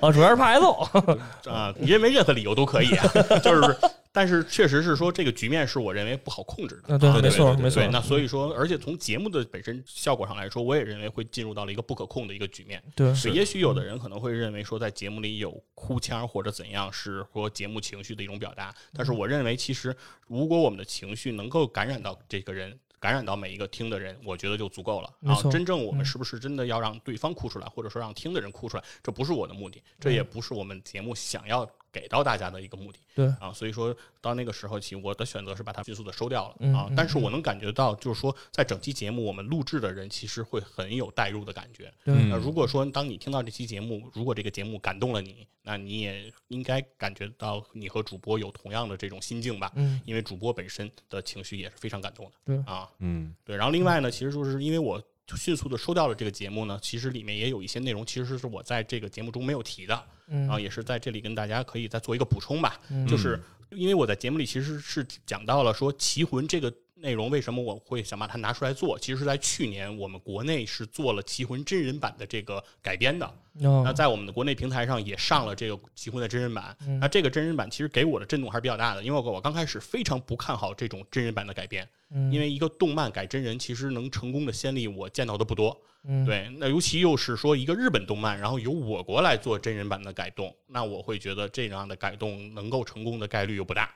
啊，主要是怕挨揍，啊，你认为任何理由都可以啊，就是，但是确实是说这个局面是我认为不好控制的。啊，对，啊没错，没错，，那所以说，而且从节目的本身效果上来说，我也认为会进入到了一个不可控的一个局面。对，对，也许有的人可能会认为说，在节目里有哭腔或者怎样，是说节目情绪的一种表达。但是我认为，其实如果我们的情绪能够感染到这个人，感染到每一个听的人，我觉得就足够了。啊没错，真正我们嗯是不是真的要让对方哭出来，或者说让听的人哭出来，这不是我的目的，这也不是我们节目想要给到大家的一个目的。对啊，所以说到那个时候起，我的选择是把它迅速的收掉了嗯啊。嗯但是我能感觉到，就是说在整期节目我们录制的人其实会很有代入的感觉。那如果说当你听到这期节目，如果这个节目感动了你，那你也应该感觉到你和主播有同样的这种心境吧？嗯因为主播本身的情绪也是非常感动的。对啊，嗯对。然后另外呢，其实就是因为我迅速的收掉了这个节目呢，其实里面也有一些内容，其实是我在这个节目中没有提的，嗯然后也是在这里跟大家可以再做一个补充吧。嗯就是因为我在节目里其实是讲到了说《棋魂》这个内容，为什么我会想把它拿出来做？其实是在去年我们国内是做了《棋魂》真人版的这个改编的。那哦在我们的国内平台上也上了这个《棋魂》的真人版。嗯那这个真人版其实给我的震动还是比较大的，因为我我刚开始非常不看好这种真人版的改编，嗯因为一个动漫改真人，其实能成功的先例我见到的不多。嗯对，那尤其又是说一个日本动漫，然后由我国来做真人版的改动，那我会觉得这样的改动能够成功的概率又不大。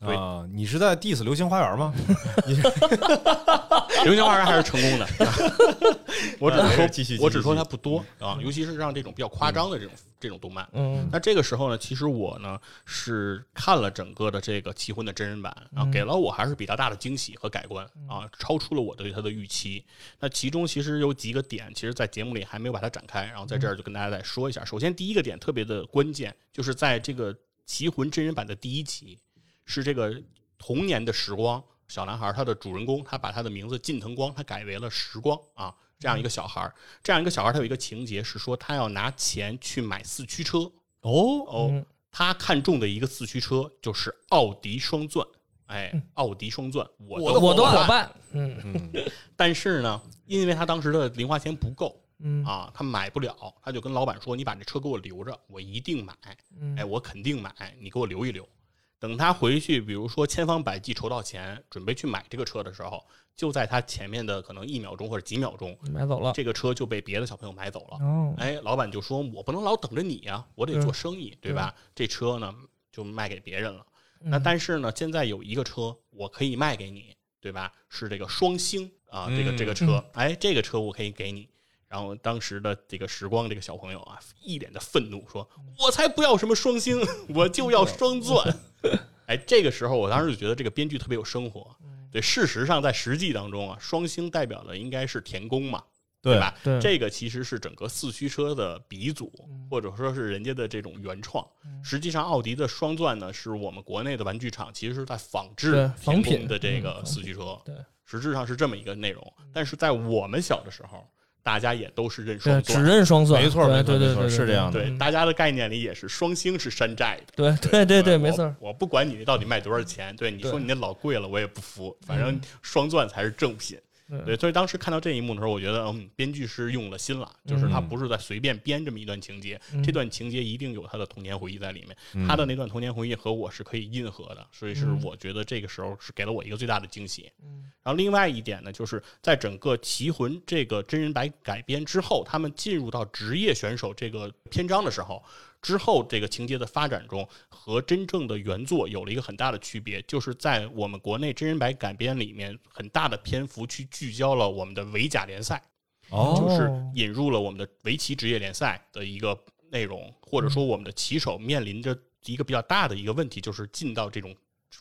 对。啊，你是在 diss 流星花园吗？流星花园还是成功的，我只是说，继续我只说它不多啊，尤其是像这种比较夸张的这种这种动漫。嗯。那这个时候呢，其实我呢是看了整个的这个《奇魂》的真人版，啊，给了我还是比较大的惊喜和改观啊，超出了我对它的预期。那其中其实有几个点，其实在节目里还没有把它展开，然后在这儿就跟大家再说一下。首先第一个点特别的关键，就是在这个《奇魂》真人版的第一集，是这个童年的时光小男孩，他的主人公他把他的名字近藤光，他改为了时光啊。这样一个小孩儿，这样一个小孩儿，他有一个情节是说，他要拿钱去买四驱车，哦，哦，嗯他看中的一个四驱车就是奥迪双钻，哎，奥迪双钻，我的我的伙伙伴，嗯嗯 但是呢，因为他当时的零花钱不够嗯啊，他买不了，他就跟老板说：“你把这车给我留着，我一定买，嗯哎，我肯定买，你给我留一留。”等他回去，比如说千方百计筹到钱，准备去买这个车的时候，就在他前面的可能一秒钟或者几秒钟，买走了这个车就被别的小朋友买走了。哦哎，老板就说：“我不能老等着你呀、我得做生意，对吧？这车呢就卖给别人了。那嗯但是呢，现在有一个车我可以卖给你，对吧？是这个双星啊，这个这个车，哎，这个车我可以给你。”然后当时的这个时光这个小朋友啊，一脸的愤怒说：“我才不要什么双星，我就要双钻。” 哎，这个时候我当时就觉得这个编剧特别有生活。对，事实上在实际当中啊，双星代表的应该是田宫嘛，对吧？对这个其实是整个四驱车的鼻祖，嗯或者说是人家的这种原创。实际上，奥迪的双钻呢，是我们国内的玩具厂其实是在仿制仿品宫的这嗯个四驱车，对实质上是这么一个内容。但是在我们小的时候，大家也都是认双钻只。认双钻，没错对没错没错对对对，是这样的对，嗯大家的概念里也是双星是山寨的。对对对对，没错，我不管你到底卖多少钱，对你说你那老贵了，我也不服。反正双钻才是正品。对，所以当时看到这一幕的时候，我觉得，嗯，编剧是用了心了，就是他嗯。不是在随便编这么一段情节，嗯。这段情节一定有他的童年回忆在里面，他的那段童年回忆和我是可以印合的，所以是嗯。我觉得这个时候是给了我一个最大的惊喜。嗯。然后另外一点呢，就是在整个《棋魂》这个真人版改编之后，他们进入到职业选手这个篇章的时候，之后这个情节的发展中和真正的原作有了一个很大的区别，就是在我们国内真人版改编里面，很大的篇幅去聚焦了我们的围甲联赛。哦就是引入了我们的围棋职业联赛的一个内容，或者说我们的棋手面临着一个比较大的一个问题，就是进到这种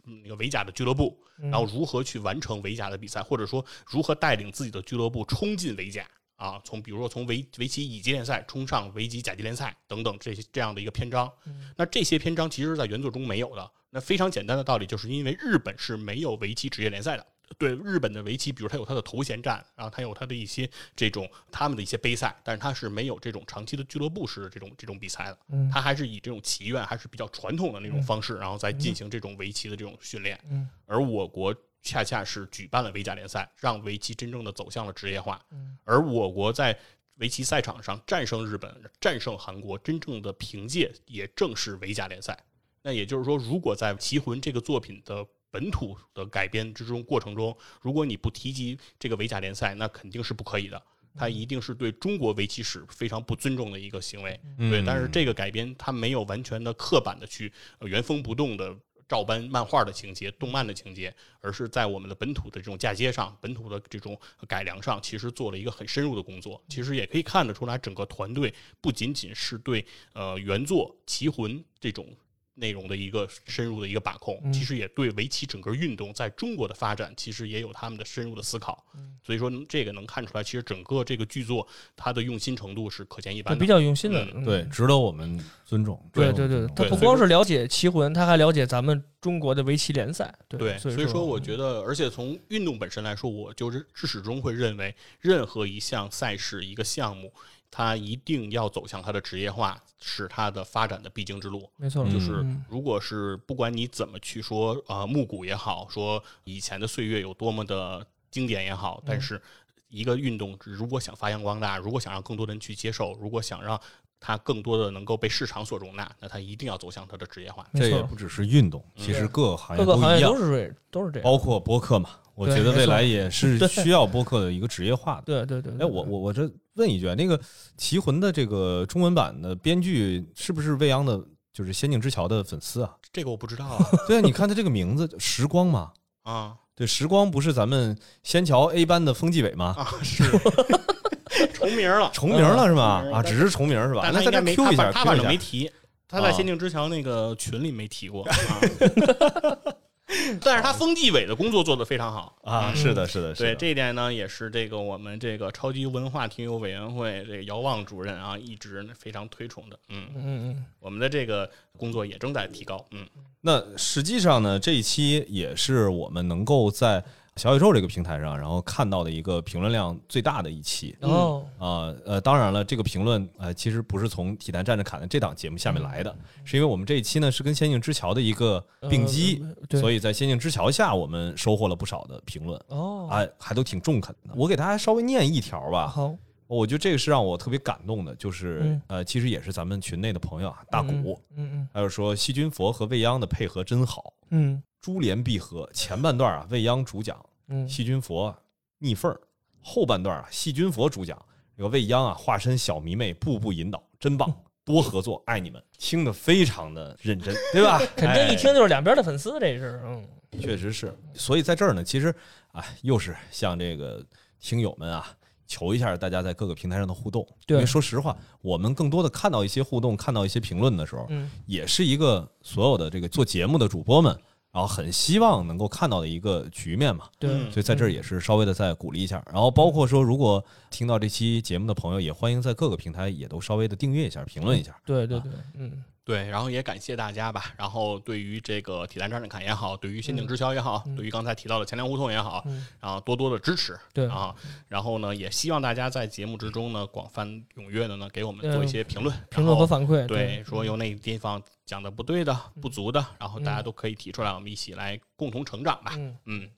嗯那个围甲的俱乐部，嗯然后如何去完成围甲的比赛，或者说如何带领自己的俱乐部冲进围甲。啊，从比如说从围围棋乙级联赛冲上围棋甲级联赛等等这些这样的一个篇章，那这些篇章其实是在原作中没有的。那非常简单的道理，就是因为日本是没有围棋职业联赛的。对日本的围棋，比如它有它的头衔战，然后它有它的一些这种他们的一些杯赛，但是它是没有这种长期的俱乐部式的这种这种比赛的。嗯它还是以这种棋院还是比较传统的那种方式，然后再进行这种围棋的这种训练。嗯而我国恰恰是举办了围甲联赛，让围棋真正的走向了职业化。嗯而我国在围棋赛场上战胜日本、战胜韩国，真正的凭借也正是围甲联赛。那也就是说，如果在《棋魂》这个作品的本土的改编之中过程中，如果你不提及这个围甲联赛，那肯定是不可以的。它一定是对中国围棋史非常不尊重的一个行为。对，但是这个改编它没有完全的刻板的去呃原封不动的照搬漫画的情节、动漫的情节，而是在我们的本土的这种嫁接上、本土的这种改良上，其实做了一个很深入的工作。其实也可以看得出来，整个团队不仅仅是对呃原作《棋魂》这种内容的一个深入的一个把控，嗯其实也对围棋整个运动在中国的发展，其实也有他们的深入的思考。嗯所以说这个能看出来，其实整个这个剧作它的用心程度是可见一斑的。比较用心的，对，值得我们尊重。对对对，他不光是了解棋魂，他还了解咱们中国的围棋联赛。对对，所所以说我嗯觉得，而且从运动本身来说，我就是至始终会认为，任何一项赛事、一个项目，它一定要走向他的职业化，是他的发展的必经之路。没错，就是嗯如果是不管你怎么去说啊、呃木古也好，说以前的岁月有多么的经典也好，嗯但是一个运动如果想发扬光大，如果想让更多人去接受，如果想让它更多的能够被市场所容纳，那它一定要走向它的职业化。没错这也不只是运动，嗯其实各个行业各个行一样业都，是这都是这样。包括播客嘛。我觉得未来也是 需要播客的一个职业化的。对对对，哎，我我我这问一句啊，那个《棋魂》的这个中文版的编剧是不是未央的，就是《仙境之桥》的粉丝啊？这个我不知道啊 对啊，你看他这个名字“时光”嘛，啊对，时光不是咱们仙桥 A 班的风纪委吗？啊是重名了。重名了是吧啊，只是重名是吧？那在这但他应该没 Q 一下，他反正没提，他在啊仙境之桥那个群里没提过。啊 但是他风纪委的工作做得非常好啊，嗯是的，是的，是对的。这一点呢，也是这个我们这个超级文化听友委员会这个姚望主任啊，一直非常推崇的。嗯，嗯嗯我们的这个工作也正在提高。嗯，那实际上呢，这一期也是我们能够在小宇宙这个平台上，然后看到的一个评论量最大的一期。嗯。哦，啊呃，当然了，这个评论呃，其实不是从《体坛站着侃》的这档节目下面来的，是因为我们这一期呢是跟《仙境之桥》的一个并机，呃所以在《仙境之桥》下我们收获了不少的评论，哦，啊，还都挺中肯的。我给大家稍微念一条吧，好，我觉得这个是让我特别感动的，就是、嗯。呃，其实也是咱们群内的朋友啊，大谷，嗯嗯还有说细菌佛和未央的配合真好，嗯珠联璧合。前半段啊，未央主讲，嗯细菌佛逆缝儿；后半段啊，细菌佛主讲，这个未央啊化身小迷妹，步步引导，真棒，多合作，爱你们，听得非常的认真，对吧？肯定一听就是两边的粉丝，这是嗯哎确实是。所以在这儿呢，其实啊，又是向这个听友们啊。求一下大家在各个平台上的互动，对因为说实话，我们更多的看到一些互动，看到一些评论的时候，嗯也是一个所有的这个做节目的主播们，然后很希望能够看到的一个局面嘛。对。嗯。所以在这儿也是稍微的再鼓励一下，然后包括说，如果听到这期节目的朋友，也欢迎在各个平台也都稍微的订阅一下、评论一下。对对对，嗯对，然后也感谢大家吧。然后对于这个体坛站着侃也好，对于仙境之桥也好，嗯对于刚才提到的钱粮胡同也好，嗯然后多多的支持。对啊，然后呢，也希望大家在节目之中呢，广泛踊跃的呢，给我们做一些评论，评论和反馈，对，说有哪地方讲的不对的、嗯不足的，然后大家都可以提出来，我们一起来共同成长吧。嗯嗯，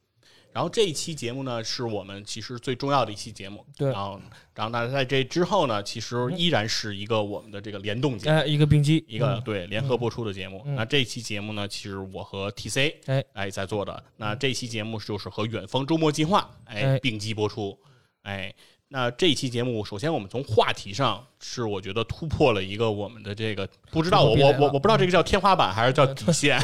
然后这一期节目呢，是我们其实最重要的一期节目。对。然后，然后那在这之后呢，其实依然是一个我们的这个联动节。目。哎一个并机。一个嗯。对联合播出的节目，嗯。那这期节目呢，其实我和 TC 哎。哎在做的。那这期节目就是和远方周末计划哎哎。并机播出，哎，那这一期节目首先我们从话题上是我觉得突破了一个我们的这个不知道我我我我不知道这个叫天花板还是叫底线。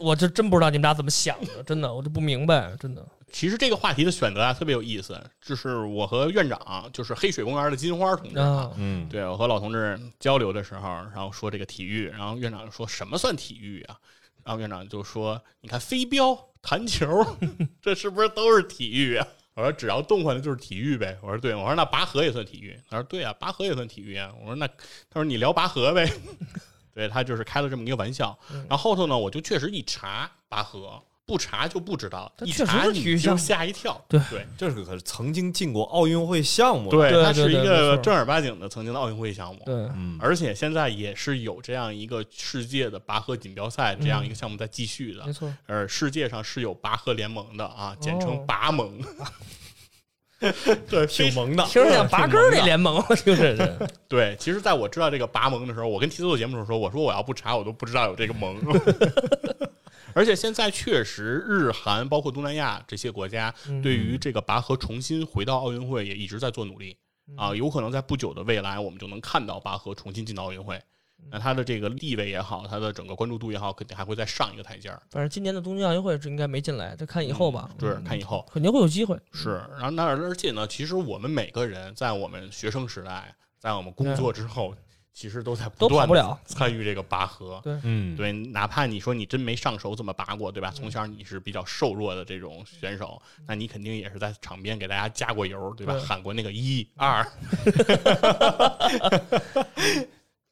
我就真不知道你们俩怎么想的，真的我就不明白，真的其实这个话题的选择啊特别有意思，就是我和院长就是黑水公园的金花同志啊啊，嗯，对我和老同志交流的时候，然后说这个体育，然后院长就说什么算体育啊？然后院长就说：“你看飞镖、弹球，这是不是都是体育啊？”我说：“只要动换的就是体育呗。”我说：“对。”我说：“那拔河也算体育？”他说：“对啊，拔河也算体育啊。”我说：“那他说你聊拔河呗。”对他就是开了这么一个玩笑。嗯然后后头呢，我就确实一查拔河，不查就不知道，一查你就吓一跳。对对这是可是曾经进过奥运会项目，对，它是一个正儿八经的曾经的奥运会项目。对嗯，而且现在也是有这样一个世界的拔河锦标赛这样一个项目在继续的，没错，而世界上是有拔河联盟的啊，简称哦拔盟。对，挺萌的，听着像拔根儿那联盟，我听着是，对。其实，在我知道这个拔盟的时候，我跟提子做节目的时候说，我说我要不查，我都不知道有这个盟。而且现在确实，日韩包括东南亚这些国家，嗯对于这个拔河重新回到奥运会也一直在做努力嗯啊，有可能在不久的未来，我们就能看到拔河重新进到奥运会。嗯那他的这个地位也好，他的整个关注度也好，肯定还会再上一个台阶儿。反正今年的东京奥运会是应该没进来，再看以后吧，对，嗯看以后肯定会有机会，是。然后那而且呢，其实我们每个人在我们学生时代，在我们工作之后，其实都在都不断地跑不了参与这个拔河。嗯，对，哪怕你说你真没上手怎么拔过，对吧？从小你是比较瘦弱的这种选手，那你肯定也是在场边给大家加过油，对吧？对喊过那个一二。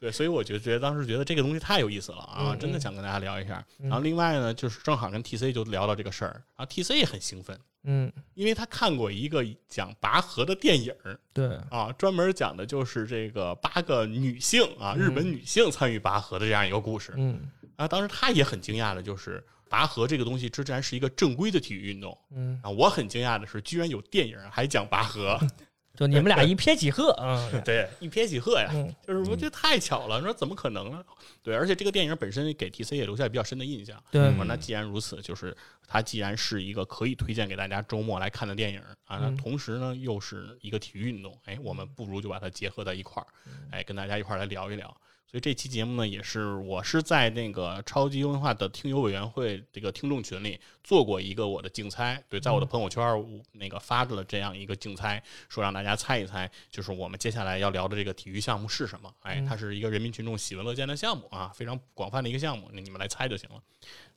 对，所以我就觉得当时觉得这个东西太有意思了啊，嗯真的想跟大家聊一下。嗯。然后另外呢，就是正好跟 TC 就聊到这个事儿，然后 TC 也很兴奋，嗯，因为他看过一个讲拔河的电影对，啊，专门讲的就是这个八个女性啊，日本女性参与拔河的这样一个故事。嗯。啊，当时他也很惊讶的，就是拔河这个东西，之前是一个正规的体育运动。嗯，啊，我很惊讶的是，居然有电影还讲拔河，就你们俩一撇几合啊，对，一撇几合呀，嗯就是我觉得太巧了，说怎么可能呢？对，而且这个电影本身给 TC 也留下比较深的印象。对那既然如此，就是它既然是一个可以推荐给大家周末来看的电影啊，那嗯同时呢又是一个体育运动，哎，我们不如就把它结合在一块儿，哎，跟大家一块儿来聊一聊。所以这期节目呢，也是我是在那个超级文化的听友委员会这个听众群里做过一个我的竞猜，对，在我的朋友圈儿我那个发了这样一个竞猜，说让大家猜一猜，就是我们接下来要聊的这个体育项目是什么？哎，它是一个人民群众喜闻乐见的项目啊，非常广泛的一个项目，那你们来猜就行了。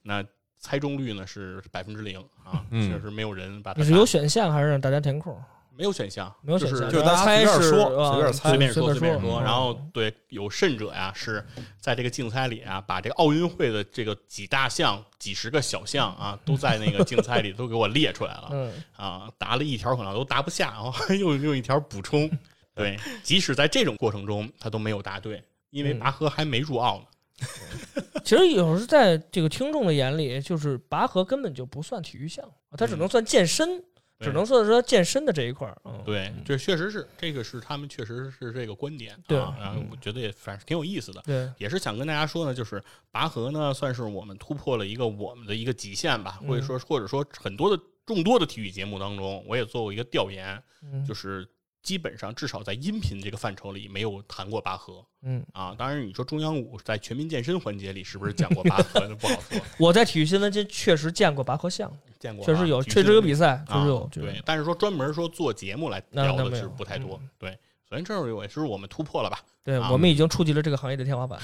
那猜中率呢是百分之零啊，嗯确实没有人把它你是有选项还是让大家填空？没有选项，就是没有选项，就是大家猜是随便说啊随便猜随便说随随便说，嗯然后对有甚者呀是在这个竞猜里啊，把这个奥运会的这个几大项、几十个小项啊，都在那个竞猜里都给我列出来了嗯，啊，答了一条可能都答不下，然 后又用一条补充。对，即使在这种过程中他都没有答对，因为嗯拔河还没入奥呢。其实有时在这个听众的眼里，就是拔河根本就不算体育项目，它只能算健身，只能说说健身的这一块儿。嗯，对，这确实是这个是他们确实是这个观点对啊，然后我觉得也反正挺有意思的。对，也是想跟大家说呢，就是拔河呢，算是我们突破了一个我们的一个极限吧，嗯。或者说或者说很多的众多的体育节目当中，我也做过一个调研，嗯。就是基本上至少在音频这个范畴里没有谈过拔河嗯，啊。当然，你说中央五在全民健身环节里是不是讲过拔河，那不好说，我在体育新闻界确实见过拔河项目，见过啊确实有，确实有比赛，确啊实有，对，但是说专门说做节目来聊的是不太多嗯，对。反正认为就是我们突破了吧？对，我们已经触及了这个行业的天花板。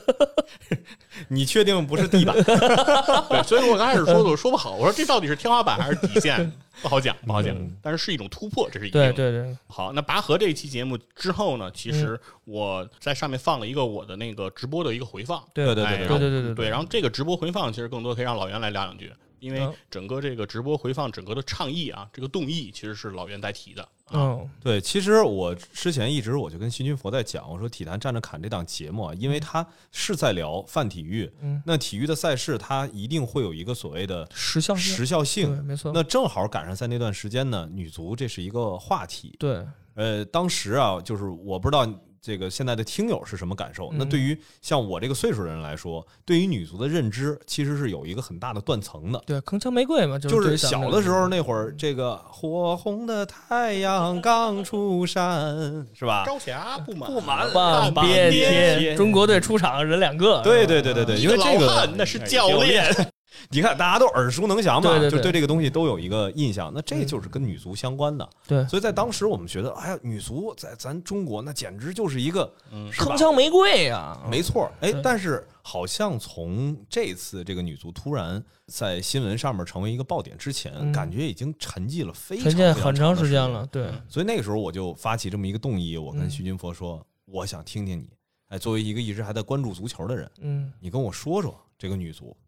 你确定不是地板？对，所以我刚开始说的我说不好，我说这到底是天花板还是底线，不好讲，不好讲。但是是一种突破，这是一定。对对对。好，那拔河这一期节目之后呢？其实我在上面放了一个我的那个直播的一个回放。对对对对对对对。然后这个直播回放，其实更多可以让老袁来聊两句。因为嗯整个这个直播回放整个的倡议啊，这个动议其实是老袁在提的。啊，嗯对，其实我之前一直我就跟新军佛在讲，我说《体坛站着侃》这档节目啊，因为它是在聊泛体育，嗯，那体育的赛事它一定会有一个所谓的时效性，时效对，性。没错，那正好赶上在那段时间呢，女足这是一个话题。对，呃，当时啊，就是我不知道这个现在的听友是什么感受。那嗯对于像我这个岁数的人来说，对于女足的认知其实是有一个很大的断层的。对，铿锵玫瑰嘛，就是小的时候那会儿，这个火红的太阳刚出山，是吧？朝霞不满。不满半半边边天，中国队出场人两个，对对对对对，因为这个那是教练，你看大家都耳熟能详嘛，对对对就对这个东西都有一个印象。那这就是跟女足相关的，对，所以在当时我们觉得，哎呀，女足在咱中国那简直就是一个嗯，是铿锵玫瑰呀，没错，哎对，但是好像从这次这个女足突然在新闻上面成为一个爆点之前，嗯。感觉已经沉寂了非常很长时间了，对，所以那个时候我就发起这么一个动议，我跟嗯。徐军佛说，我想听听你，哎，作为一个一直还在关注足球的人，嗯。你跟我说说这个女足嗯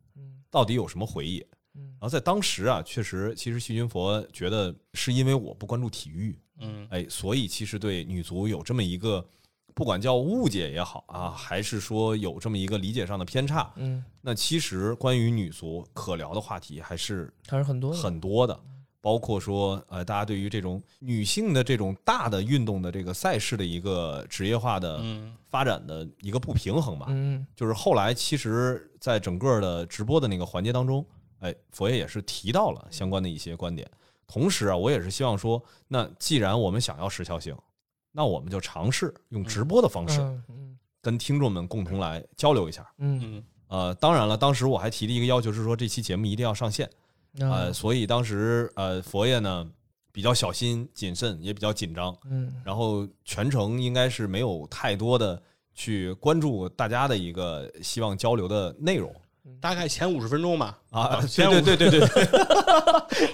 到底有什么回忆。嗯。然后在当时啊，确实，其实徐军佛觉得是因为我不关注体育，嗯。哎，所以其实对女足有这么一个，不管叫误解也好啊，还是说有这么一个理解上的偏差，嗯，那其实关于女足可聊的话题还是还是很多的，很多的，包括说呃，大家对于这种女性的这种大的运动的这个赛事的一个职业化的嗯发展的一个不平衡吧。嗯就是后来其实，在整个的直播的那个环节当中，哎，佛爷也是提到了相关的一些观点。同时啊，我也是希望说，那既然我们想要时效性，那我们就尝试用直播的方式嗯嗯跟听众们共同来交流一下。嗯嗯呃，当然了，当时我还提了一个要求是说，这期节目一定要上线。呃，嗯，所以当时呃，佛爷呢比较小心谨慎，也比较紧张，嗯，然后全程应该是没有太多的去关注大家的一个希望交流的内容大概前五十分钟吧。啊。对对对对对，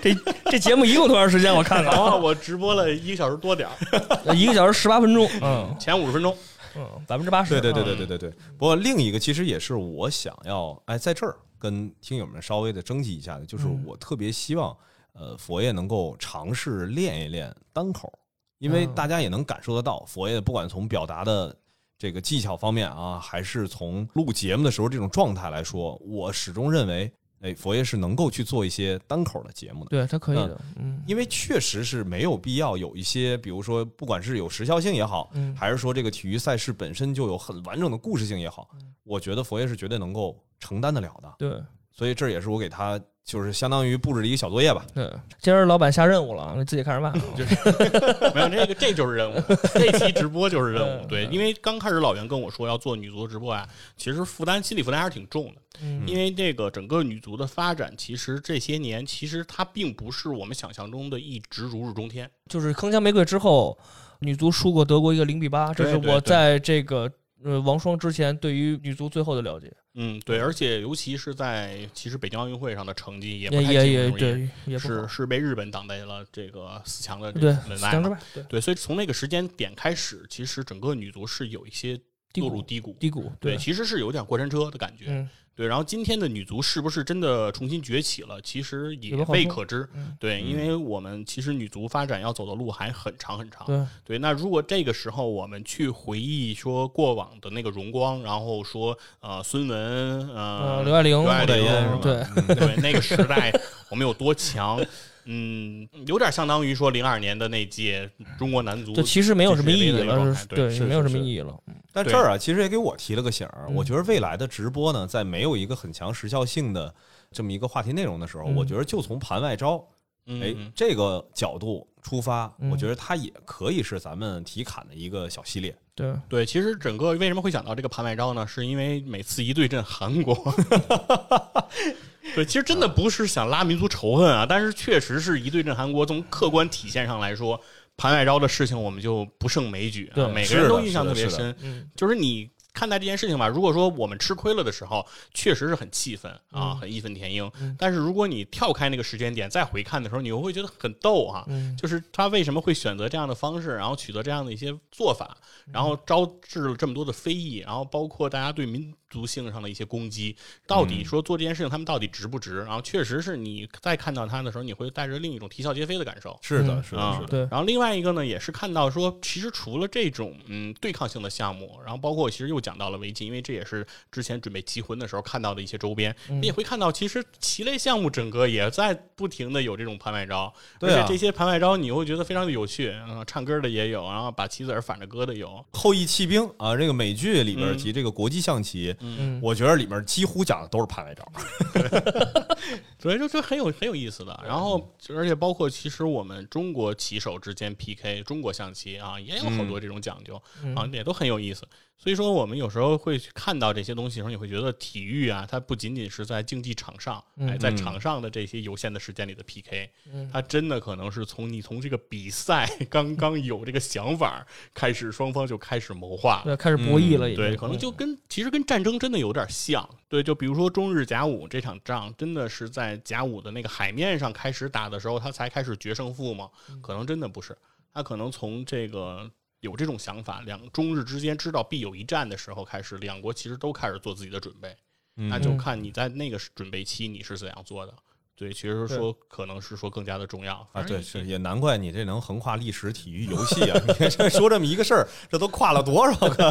这这节目一共多长时间？我看看啊，我直播了一个小时多点儿，一个小时十八分钟，嗯前五十分钟。嗯，百分之八十，对对对对对对对。不过另一个其实也是我想要哎在这儿跟听友们稍微的征集一下的，就是嗯。我特别希望呃佛爷能够尝试练一练单口，因为嗯大家也能感受得到，佛爷不管从表达的这个技巧方面啊，还是从录节目的时候这种状态来说，我始终认为，哎，佛爷是能够去做一些单口的节目的。对，他可以的，嗯因为确实是没有必要有一些，比如说，不管是有时效性也好，嗯还是说这个体育赛事本身就有很完整的故事性也好，嗯我觉得佛爷是绝对能够承担得了的。对所以这也是我给他就是相当于布置了一个小作业吧。嗯。今儿老板下任务了，你自己看着办啊。没有这个，这就是任务。这期直播就是任务。嗯对，因为刚开始老袁跟我说要做女足直播啊，其实负担心理负担还是挺重的。嗯因为这个整个女足的发展，其实这些年其实它并不是我们想象中的一直如日中天。就是铿锵玫瑰之后，女足输过德国一个零比八，这是我对对对在这个呃王霜之前对于女足最后的了解，嗯，对，而且尤其是在其实北京奥运会上的成绩也不也也也太尽如人意对也是是被日本挡在了这个四强的这个门外对对，所以从那个时间点开始，其实整个女足是有一些落入低谷。低谷对，其实是有点过山车的感觉。嗯对，然后今天的女足是不是真的重新崛起了？其实也未可知。嗯对，因为我们其实女足发展要走的路还很长很长。对对，那如果这个时候我们去回忆说过往的那个荣光，然后说呃孙雯呃呃刘爱玲刘爱玲对对 那个时代我们有多强，嗯，有点相当于说零二年的那届中国男足这其实没有什么意义了，对对，是没有什么意义了。对但这儿啊，其实也给我提了个醒儿。嗯我觉得未来的直播呢，在没有一个很强时效性的这么一个话题内容的时候，嗯我觉得就从盘外招，哎这个角度出发，嗯我觉得它也可以是咱们体侃的一个小系列。对，对，其实整个为什么会想到这个盘外招呢？是因为每次一对阵韩国，对，其实真的不是想拉民族仇恨啊，但是确实是一对阵韩国，从客观体现上来说，盘外招的事情我们就不胜枚举啊，对每个人都印象特别深。嗯就是你看待这件事情吧，如果说我们吃亏了的时候，确实是很气愤啊，嗯很义愤填膺。嗯但是如果你跳开那个时间点再回看的时候，你又会觉得很逗哈、嗯就是他为什么会选择这样的方式，然后取得这样的一些做法，然后招致了这么多的非议，然后包括大家对民族性上的一些攻击，到底说做这件事情他们到底值不值？然后确实是你再看到他的时候，你会带着另一种啼笑皆非的感受。是的，嗯是的，啊是的。对然后另外一个呢，也是看到说，其实除了这种嗯对抗性的项目，然后包括其实又讲到了围棋，因为这也是之前准备集魂的时候看到的一些周边，嗯你也会看到，其实棋类项目整个也在不停的有这种拍卖招，对啊而且这些拍卖招你会觉得非常的有趣，啊、唱歌的也有，然后把棋子儿反着搁的有，后羿弃兵啊，这个美剧里边嗯提这个国际象棋，嗯，我觉得里面几乎讲的都是拍卖招。所以就这很有很有意思的。然后而且包括其实我们中国棋手之间 PK，中国象棋啊也有好多这种讲究。嗯啊，也都很有意思。所以说，我们有时候会去看到这些东西的时候，你会觉得体育啊，它不仅仅是在竞技场上，嗯哎，在嗯场上的这些有限的时间里的 PK，嗯它真的可能是从你从这个比赛刚刚有这个想法开始，双方就开始谋划。对，开始博弈了，也对，可能就跟其实跟战争真的有点像。对，就比如说中日甲午这场仗，真的是在甲午的那个海面上开始打的时候，他才开始决胜负吗？可能真的不是，他可能从这个有这种想法，两中日之间知道必有一战的时候开始，两国其实都开始做自己的准备。那就嗯看你在那个准备期你是怎样做的。对，其实说可能是说更加的重要啊，对，是也难怪你这能横跨历史、体育、游戏啊！你看这说这么一个事儿，这都跨了多少个？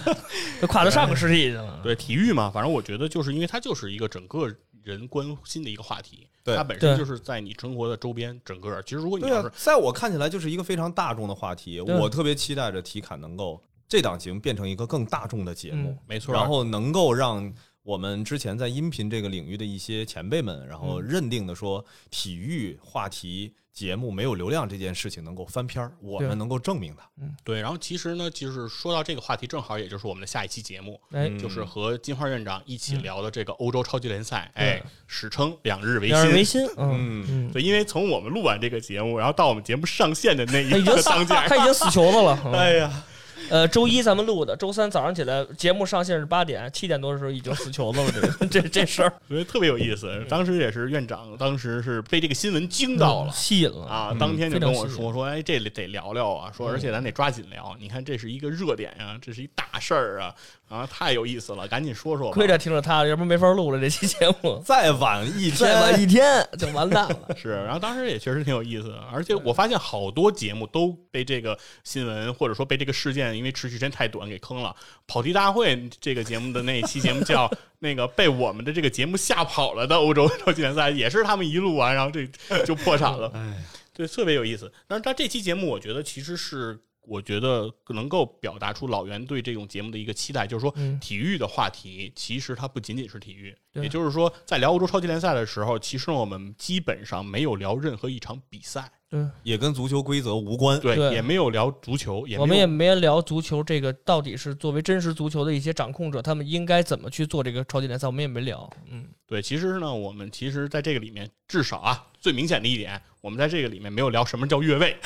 都跨到上个世纪去了。对体育嘛，反正我觉得就是因为它就是一个整个人关心的一个话题，对它本身就是在你生活的周边整个。其实如果你要是，在我看起来就是一个非常大众的话题。我特别期待着体侃能够这档节目变成一个更大众的节目嗯，没错，然后能够让我们之前在音频这个领域的一些前辈们，然后认定的说，体育话题节目没有流量这件事情能够翻篇儿，我们能够证明它。对，然后其实呢，就是说到这个话题，正好也就是我们的下一期节目，就是和金花院长一起聊的这个欧洲超级联赛，哎，史称两日维两日维新。嗯嗯，对，因为从我们录完这个节目，然后到我们节目上线的那一他已经死个当间，他已经死球子了。嗯哎呀，呃，周一咱们录的，周三早上起来节目上线是八点，七点多的时候已经死球子了。这个 这这事儿所以特别有意思。当时也是院长，当时是被这个新闻惊到了。吸引了。啊，嗯当天就跟我说说，哎，这里得聊聊啊，说而且咱得抓紧聊，你看这是一个热点啊、这是一大事儿啊，啊，太有意思了，赶紧说说吧。亏着听着他，要不然没法录了这期节目。再晚一天，再晚一天就完蛋了。是，然后当时也确实挺有意思的，而且我发现好多节目都被这个新闻或者说被这个事件，因为持续时间太短给坑了。跑题大会这个节目的那一期节目叫 那个被我们的这个节目吓跑了的欧洲超级联赛，也是他们一录完，然后这就破产了。哎，对，特别有意思。但是他这期节目，我觉得其实是我觉得能够表达出老袁对这种节目的一个期待，就是说嗯。体育的话题其实它不仅仅是体育，也就是说，在聊欧洲超级联赛的时候，其实我们基本上没有聊任何一场比赛，对，也跟足球规则无关。对，也没有聊足球，也我们也没聊足球这个到底是作为真实足球的一些掌控者，他们应该怎么去做这个超级联赛，我们也没聊。嗯，对。其实呢，我们其实在这个里面，至少啊，最明显的一点，我们在这个里面没有聊什么叫越位，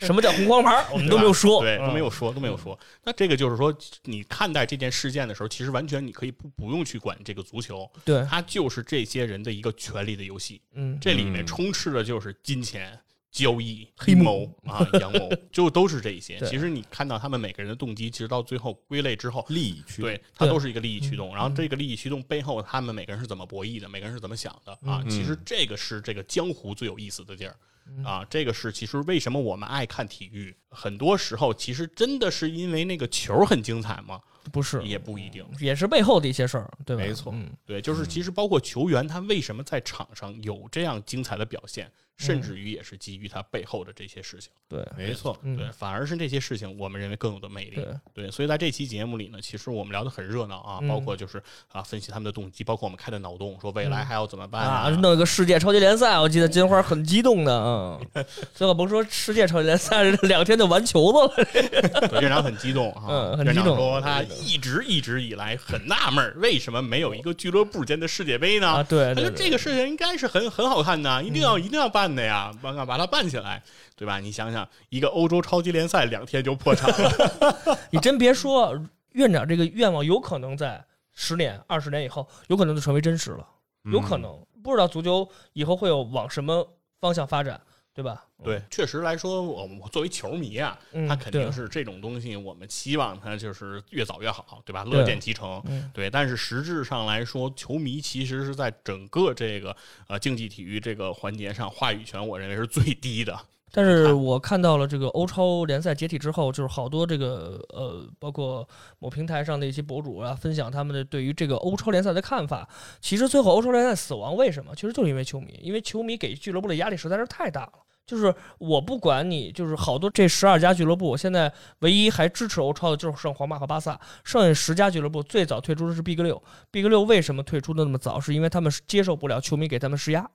什么叫红黄牌，我们都没有说。对，都没有。说，都没有说。那这个就是说，你看待这件事件的时候，其实完全你可以不不用去管这个足球，对，它就是这些人的一个权力的游戏，嗯，这里面嗯充斥的就是金钱。交易、黑阴谋啊、阳谋，就都是这些。其实你看到他们每个人的动机，其实到最后归类之后，利益驱动对，它都是一个利益驱动。然后这个利益驱动背后，他们每个人是怎么博弈的，每个人是怎么想的啊？嗯其实这个是这个江湖最有意思的地儿啊。这个是其实为什么我们爱看体育，很多时候其实真的是因为那个球很精彩吗？不是，也不一定。也是背后的一些事儿，对吧？没错嗯，对，就是其实包括球员他为什么在场上有这样精彩的表现，甚至于也是基于他背后的这些事情。对，没错。嗯对，反而是这些事情我们认为更有的魅力。对对，所以在这期节目里呢，其实我们聊得很热闹啊，嗯包括就是啊分析他们的动机，包括我们开的脑洞，说未来还要怎么办啊，弄一个世界超级联赛，我记得金花很激动的，嗯，最后甭说世界超级联赛，两天就完球子了。对院长很激动啊，嗯很院长说他一直一直以来很纳闷儿，为什么没有一个俱乐部间的世界杯呢？啊，对对对，他说这个事情应该是很很好看的，一定要一定要办的呀，把把它办起来，对吧？你想想，一个欧洲超级联赛两天就破产了，你真别说，院长这个愿望有可能在十年、二十年以后，有可能就成为真实了，有可能。不知道足球以后会有往什么方向发展，对吧？对，确实来说，我我作为球迷啊，嗯，他肯定是这种东西，我们希望他就是越早越好，对吧？乐见其成。嗯对，但是实质上来说，球迷其实是在整个这个呃竞技体育这个环节上，话语权我认为是最低的。但是我看到了这个欧超联赛解体之后，就是好多这个呃，包括某平台上的一些博主啊，分享他们的对于这个欧超联赛的看法。其实最后欧超联赛死亡，为什么？其实就是因为球迷，因为球迷给俱乐部的压力实在是太大了。就是我不管你，就是好多这十二家俱乐部，现在唯一还支持欧超的就是剩皇马和巴萨，剩下十家俱乐部最早退出的是 Big 六。Big 六为什么退出的那么早？是因为他们接受不了球迷给他们施压。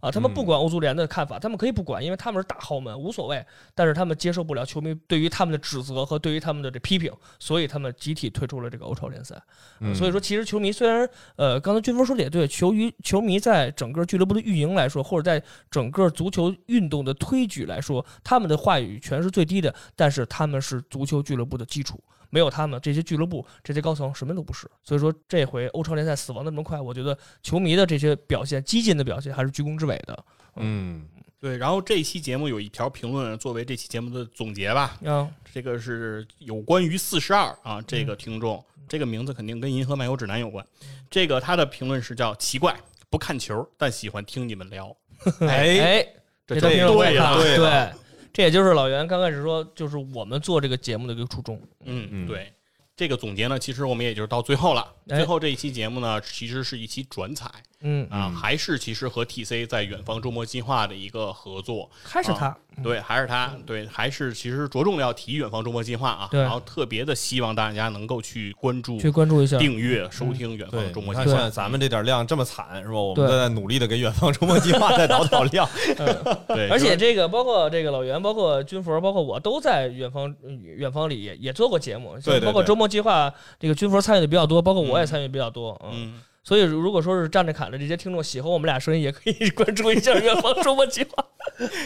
啊，他们不管欧足联的看法，他们可以不管，因为他们是大豪门，无所谓。但是他们接受不了球迷对于他们的指责和对于他们的这批评，所以他们集体退出了这个欧超联赛。嗯所以说，其实球迷虽然呃，刚才军峰说的也对，球于球迷在整个俱乐部的运营来说，或者在整个足球运动的推举来说，他们的话语权是最低的，但是他们是足球俱乐部的基础。没有他们，这些俱乐部、这些高层什么都不是。所以说，这回欧超联赛死亡的这么快，我觉得球迷的这些表现、激进的表现还是居功至伟的。嗯，对，然后这期节目有一条评论作为这期节目的总结吧，啊，这个是有关于四十二啊，这个听众、这个名字肯定跟《银河漫游指南》有关。这个他的评论是叫奇怪，不看球，但喜欢听你们聊。哎，哎，这都对了，对了对，这也就是老袁刚开始说，就是我们做这个节目的一个初衷。嗯，嗯对。这个总结呢，其实我们也就是到最后了。哎最后这一期节目呢，其实是一期转采嗯，啊，还是其实和 TC 在远方周末计划的一个合作。还是他，对，还是他，对，还是其实着重要提远方周末计划啊，对然后特别的希望大家能够去关注、去关注一下。订阅、收听远对，方周你看现末计划。在咱们这点量这么惨是吧？我们都在努力的给远方周末计划再导导量。对，而且这个包括这个老袁，包括军佛，包括我都在远方呃远方里也也做过节目，对包括周末计划，这个军服参与的比较多，包括我也参与比较多，嗯。嗯，所以如果说是站着侃的这些听众喜欢我们俩声音，也可以关注一下远方周末计划。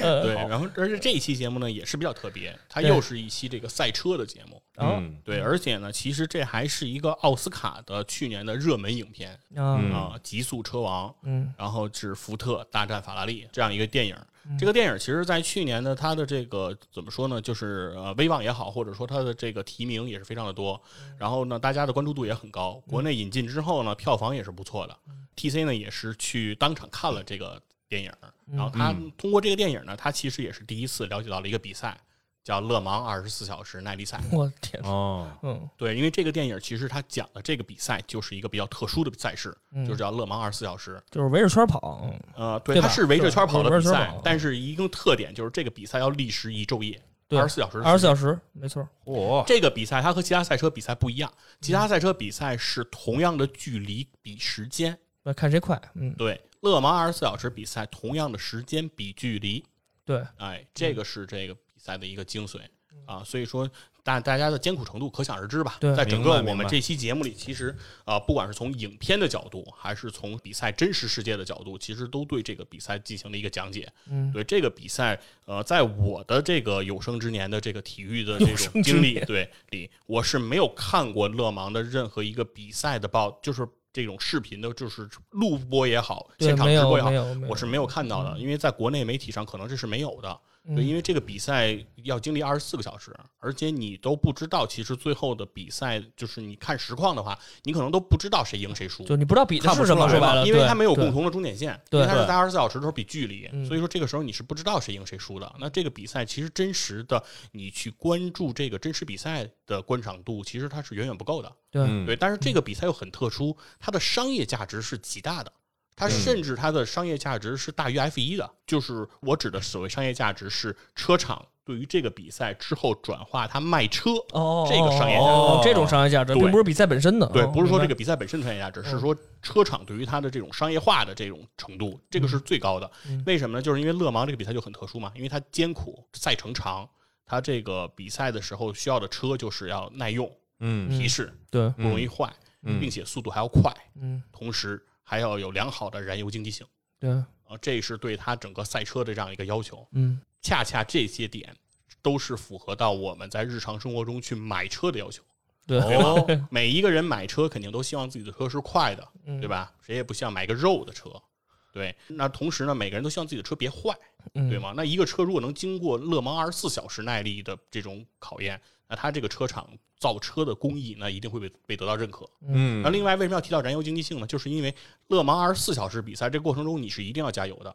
呃，对，然后而且这一期节目呢也是比较特别，它又是一期这个赛车的节目。嗯对，而且呢，其实这还是一个奥斯卡的去年的热门影片啊，《极速车王》。嗯然后是福特大战法拉利这样一个电影。这个电影其实，在去年呢，它的这个怎么说呢，就是呃威望也好，或者说它的这个提名也是非常的多。然后呢，大家的关注度也很高。国内引进之后呢，票房也是不错的。TC 呢也是去当场看了这个电影，然后他通过这个电影呢，他其实也是第一次了解到了一个比赛，叫勒芒二十四小时耐力赛。我的天，哦，嗯对，因为这个电影其实它讲的这个比赛就是一个比较特殊的赛事，嗯就是叫勒芒二十四小时。就是围着圈跑，嗯呃，对，对它是围着圈跑的比赛但是一个特点就是这个比赛要历时一昼夜，对二十四小时。二十四小时，没错，哦，这个比赛它和其他赛车比赛不一样，其他赛车比赛是同样的距离比时间，那看谁快，嗯，对，勒芒二十四小时比赛同样的时间比距离，对，哎，这个是这个比赛的一个精髓啊，所以说大大家的艰苦程度可想而知吧。在整个我们这期节目里，其实啊、不管是从影片的角度，还是从比赛真实世界的角度，其实都对这个比赛进行了一个讲解。嗯，对这个比赛，呃，在我的这个有生之年的这个体育的这种经历，对里，我是没有看过勒芒的任何一个比赛的报，就是这种视频的，就是录播也好，现场直播也好我是没有看到的，因为在国内媒体上可能这是没有的。嗯对，因为这个比赛要经历二十四个小时，而且你都不知道，其实最后的比赛就是你看实况的话，你可能都不知道谁赢谁输。就你不知道比的看不是什么，说白了，因为对对它没有共同的终点线，对因为它是对在二十四小时的时候比距离，嗯所以说这个时候你是不知道谁赢谁输的。那这个比赛其实真实的你去关注这个真实比赛的观赏度，其实它是远远不够的。对嗯对，但是这个比赛又很特殊，它的商业价值是极大的。它嗯。甚至它的商业价值是大于 F 一的，就是我指的所谓商业价值是车厂对于这个比赛之后转化它卖车，哦，这个商业价值哦，这种商业价值，对并不是比赛本身的，对，哦不是说这个比赛本身的商业价值，是嗯。说车厂对于它的这种商业化的这种程度，这个是最高的嗯。为什么呢？就是因为勒芒这个比赛就很特殊嘛，因为它艰苦，赛程长，它这个比赛的时候需要的车就是要耐用、嗯。皮实，对，不容易坏，嗯。并且速度还要快，嗯，同时还要有良好的燃油经济性。对，啊，这是对它整个赛车的这样一个要求。嗯，恰恰这些点都是符合到我们在日常生活中去买车的要求。对？每一个人买车肯定都希望自己的车是快的，嗯对吧？谁也不希望买个肉的车。对，那同时呢，每个人都希望自己的车别坏，嗯对？吗？那一个车如果能经过勒芒二十四小时耐力的这种考验，那它这个车厂造车的工艺，那一定会被被得到认可。嗯那另外为什么要提到燃油经济性呢？就是因为勒芒二十四小时比赛这个过程中，你是一定要加油的。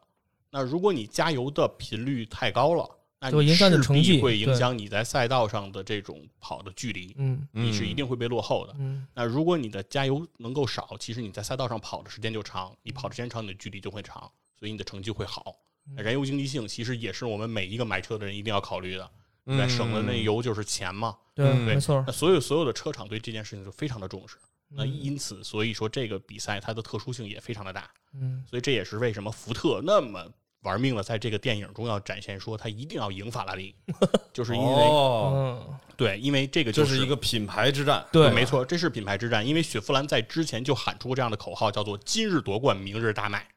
那如果你加油的频率太高了，那你就影响你势必成绩会影响你在赛道上的这种跑的距离，嗯你是一定会被落后的。嗯那如果你的加油能够少，其实你在赛道上跑的时间就长，你跑的时间长，你的距离就会长，所以你的成绩会好。燃油经济性其实也是我们每一个买车的人一定要考虑的，对吧，省的那油就是钱嘛。对，嗯没错那，所有所有的车厂对这件事情就非常的重视。那嗯因此，所以说这个比赛它的特殊性也非常的大，嗯所以这也是为什么福特那么玩命的在这个电影中要展现说他一定要赢法拉利，就是因为、对，因为这个就是一个品牌之战，对，没错，这是品牌之战。因为雪佛兰在之前就喊出过这样的口号，叫做“今日夺冠，明日大卖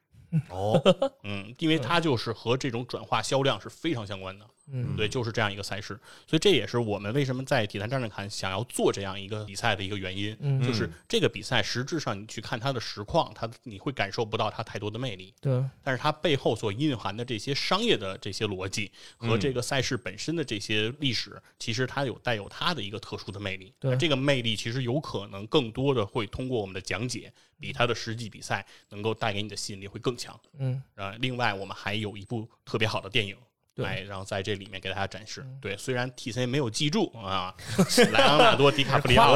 哦，”。嗯，因为它就是和这种转化销量是非常相关的。嗯对，就是这样一个赛事。所以这也是我们为什么在体坛站着看想要做这样一个比赛的一个原因。嗯就是这个比赛实质上你去看它的实况，它你会感受不到它太多的魅力。对，但是它背后所蕴含的这些商业的这些逻辑和这个赛事本身的这些历史，其实它有带有它的一个特殊的魅力。对这个魅力其实有可能更多的会通过我们的讲解，比他的实际比赛能够带给你的吸引力会更强。嗯啊，另外我们还有一部特别好的电影，对哎，然后在这里面给大家展示。嗯对，虽然 T C 没有记住啊，莱昂纳多·迪卡普里奥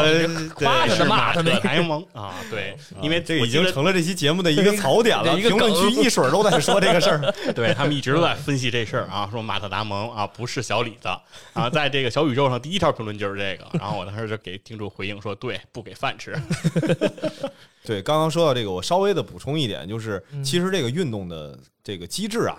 夸对是马特·达蒙啊，对，因为这已经成了这期节目的一个槽点了，对一个评论区一水儿都在说这个事儿。对他们一直都在分析这事儿啊，说马特·达蒙啊不是小李子啊，在这个小宇宙上第一条评论就是这个，然后我当时就给听众回应说，对，不给饭吃。对，刚刚说到这个，我稍微的补充一点，就是嗯其实这个运动的这个机制啊。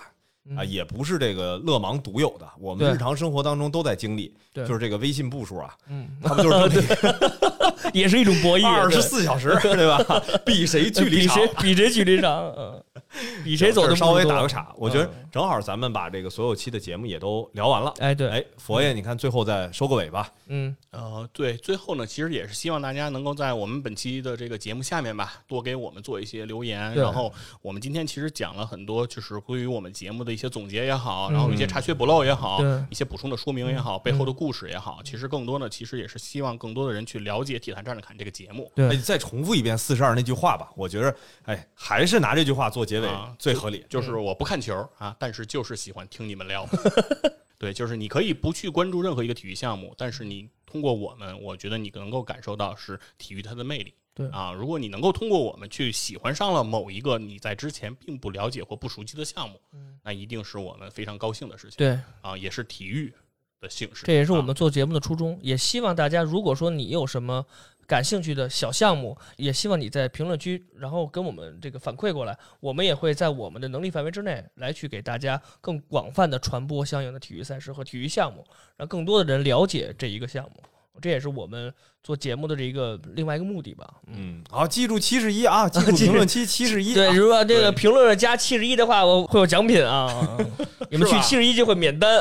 嗯啊，也不是这个勒芒独有的，我们日常生活当中都在经历，对就是这个微信步数啊，嗯，他们就是 也是一种博弈，二十四小时，对吧？比谁距离长比谁，比谁距离长，嗯，比谁走的稍微打个岔，我觉得嗯正好咱们把这个所有期的节目也都聊完了。哎，对，哎，佛爷，你看最后再收个尾吧。嗯，呃，对，最后呢，其实也是希望大家能够在我们本期的这个节目下面吧，多给我们做一些留言。然后我们今天其实讲了很多，就是关于我们节目的一些总结也好，嗯然后一些查缺补漏也好，一些补充的说明也好，背后的故事也好，其实更多呢其实也是希望更多的人去了解《体坛站着侃》这个节目。对哎，再重复一遍四十二那句话吧，我觉得，哎，还是拿这句话做结尾啊最合理。就是我不看球啊，但是就是喜欢听你们聊。对，就是你可以不去关注任何一个体育项目，但是你通过我们，我觉得你能够感受到是体育它的魅力。对啊，如果你能够通过我们去喜欢上了某一个你在之前并不了解或不熟悉的项目，那一定是我们非常高兴的事情。对，啊，也是体育的幸事。这也是我啊们做节目的初衷，也希望大家，如果说你有什么感兴趣的小项目，也希望你在评论区，然后跟我们这个反馈过来，我们也会在我们的能力范围之内来去给大家更广泛的传播相应的体育赛事和体育项目，让更多的人了解这一个项目。这也是我们做节目的这一个另外一个目的吧。嗯，嗯，好，记住七十一啊，记 住评论区七十一。对，啊如果这个评论加七十一的话，我会有奖品啊 你们去七十一就会免单。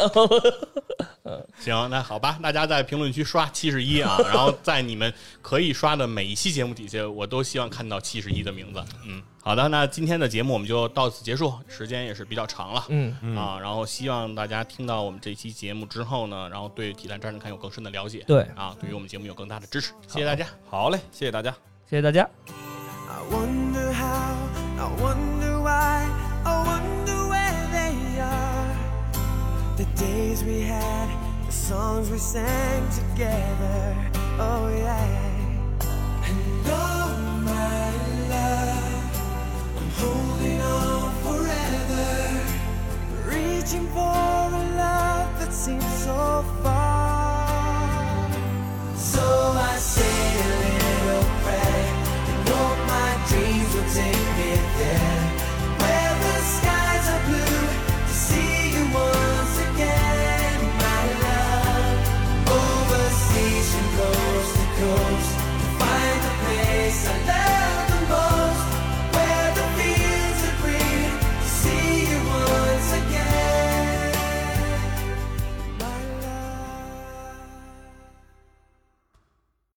行，那好吧，大家在评论区刷七十一啊，然后在你们可以刷的每一期节目底下，我都希望看到七十一的名字。嗯，好的，那今天的节目我们就到此结束，时间也是比较长了。嗯，啊，然后希望大家听到我们这期节目之后呢，然后对体坛战士看有更深的了解，对，啊，对于我们节目有更大的支持，谢谢大家。好嘞，谢谢大家。谢谢大家。I wonder how, I wonder why, I wonder where they are. The days we had, the songs we sang together. Oh yeah. And oh my love, Holding on forever, reaching for a love that seems so far. So I say a little prayer and hope my dreams.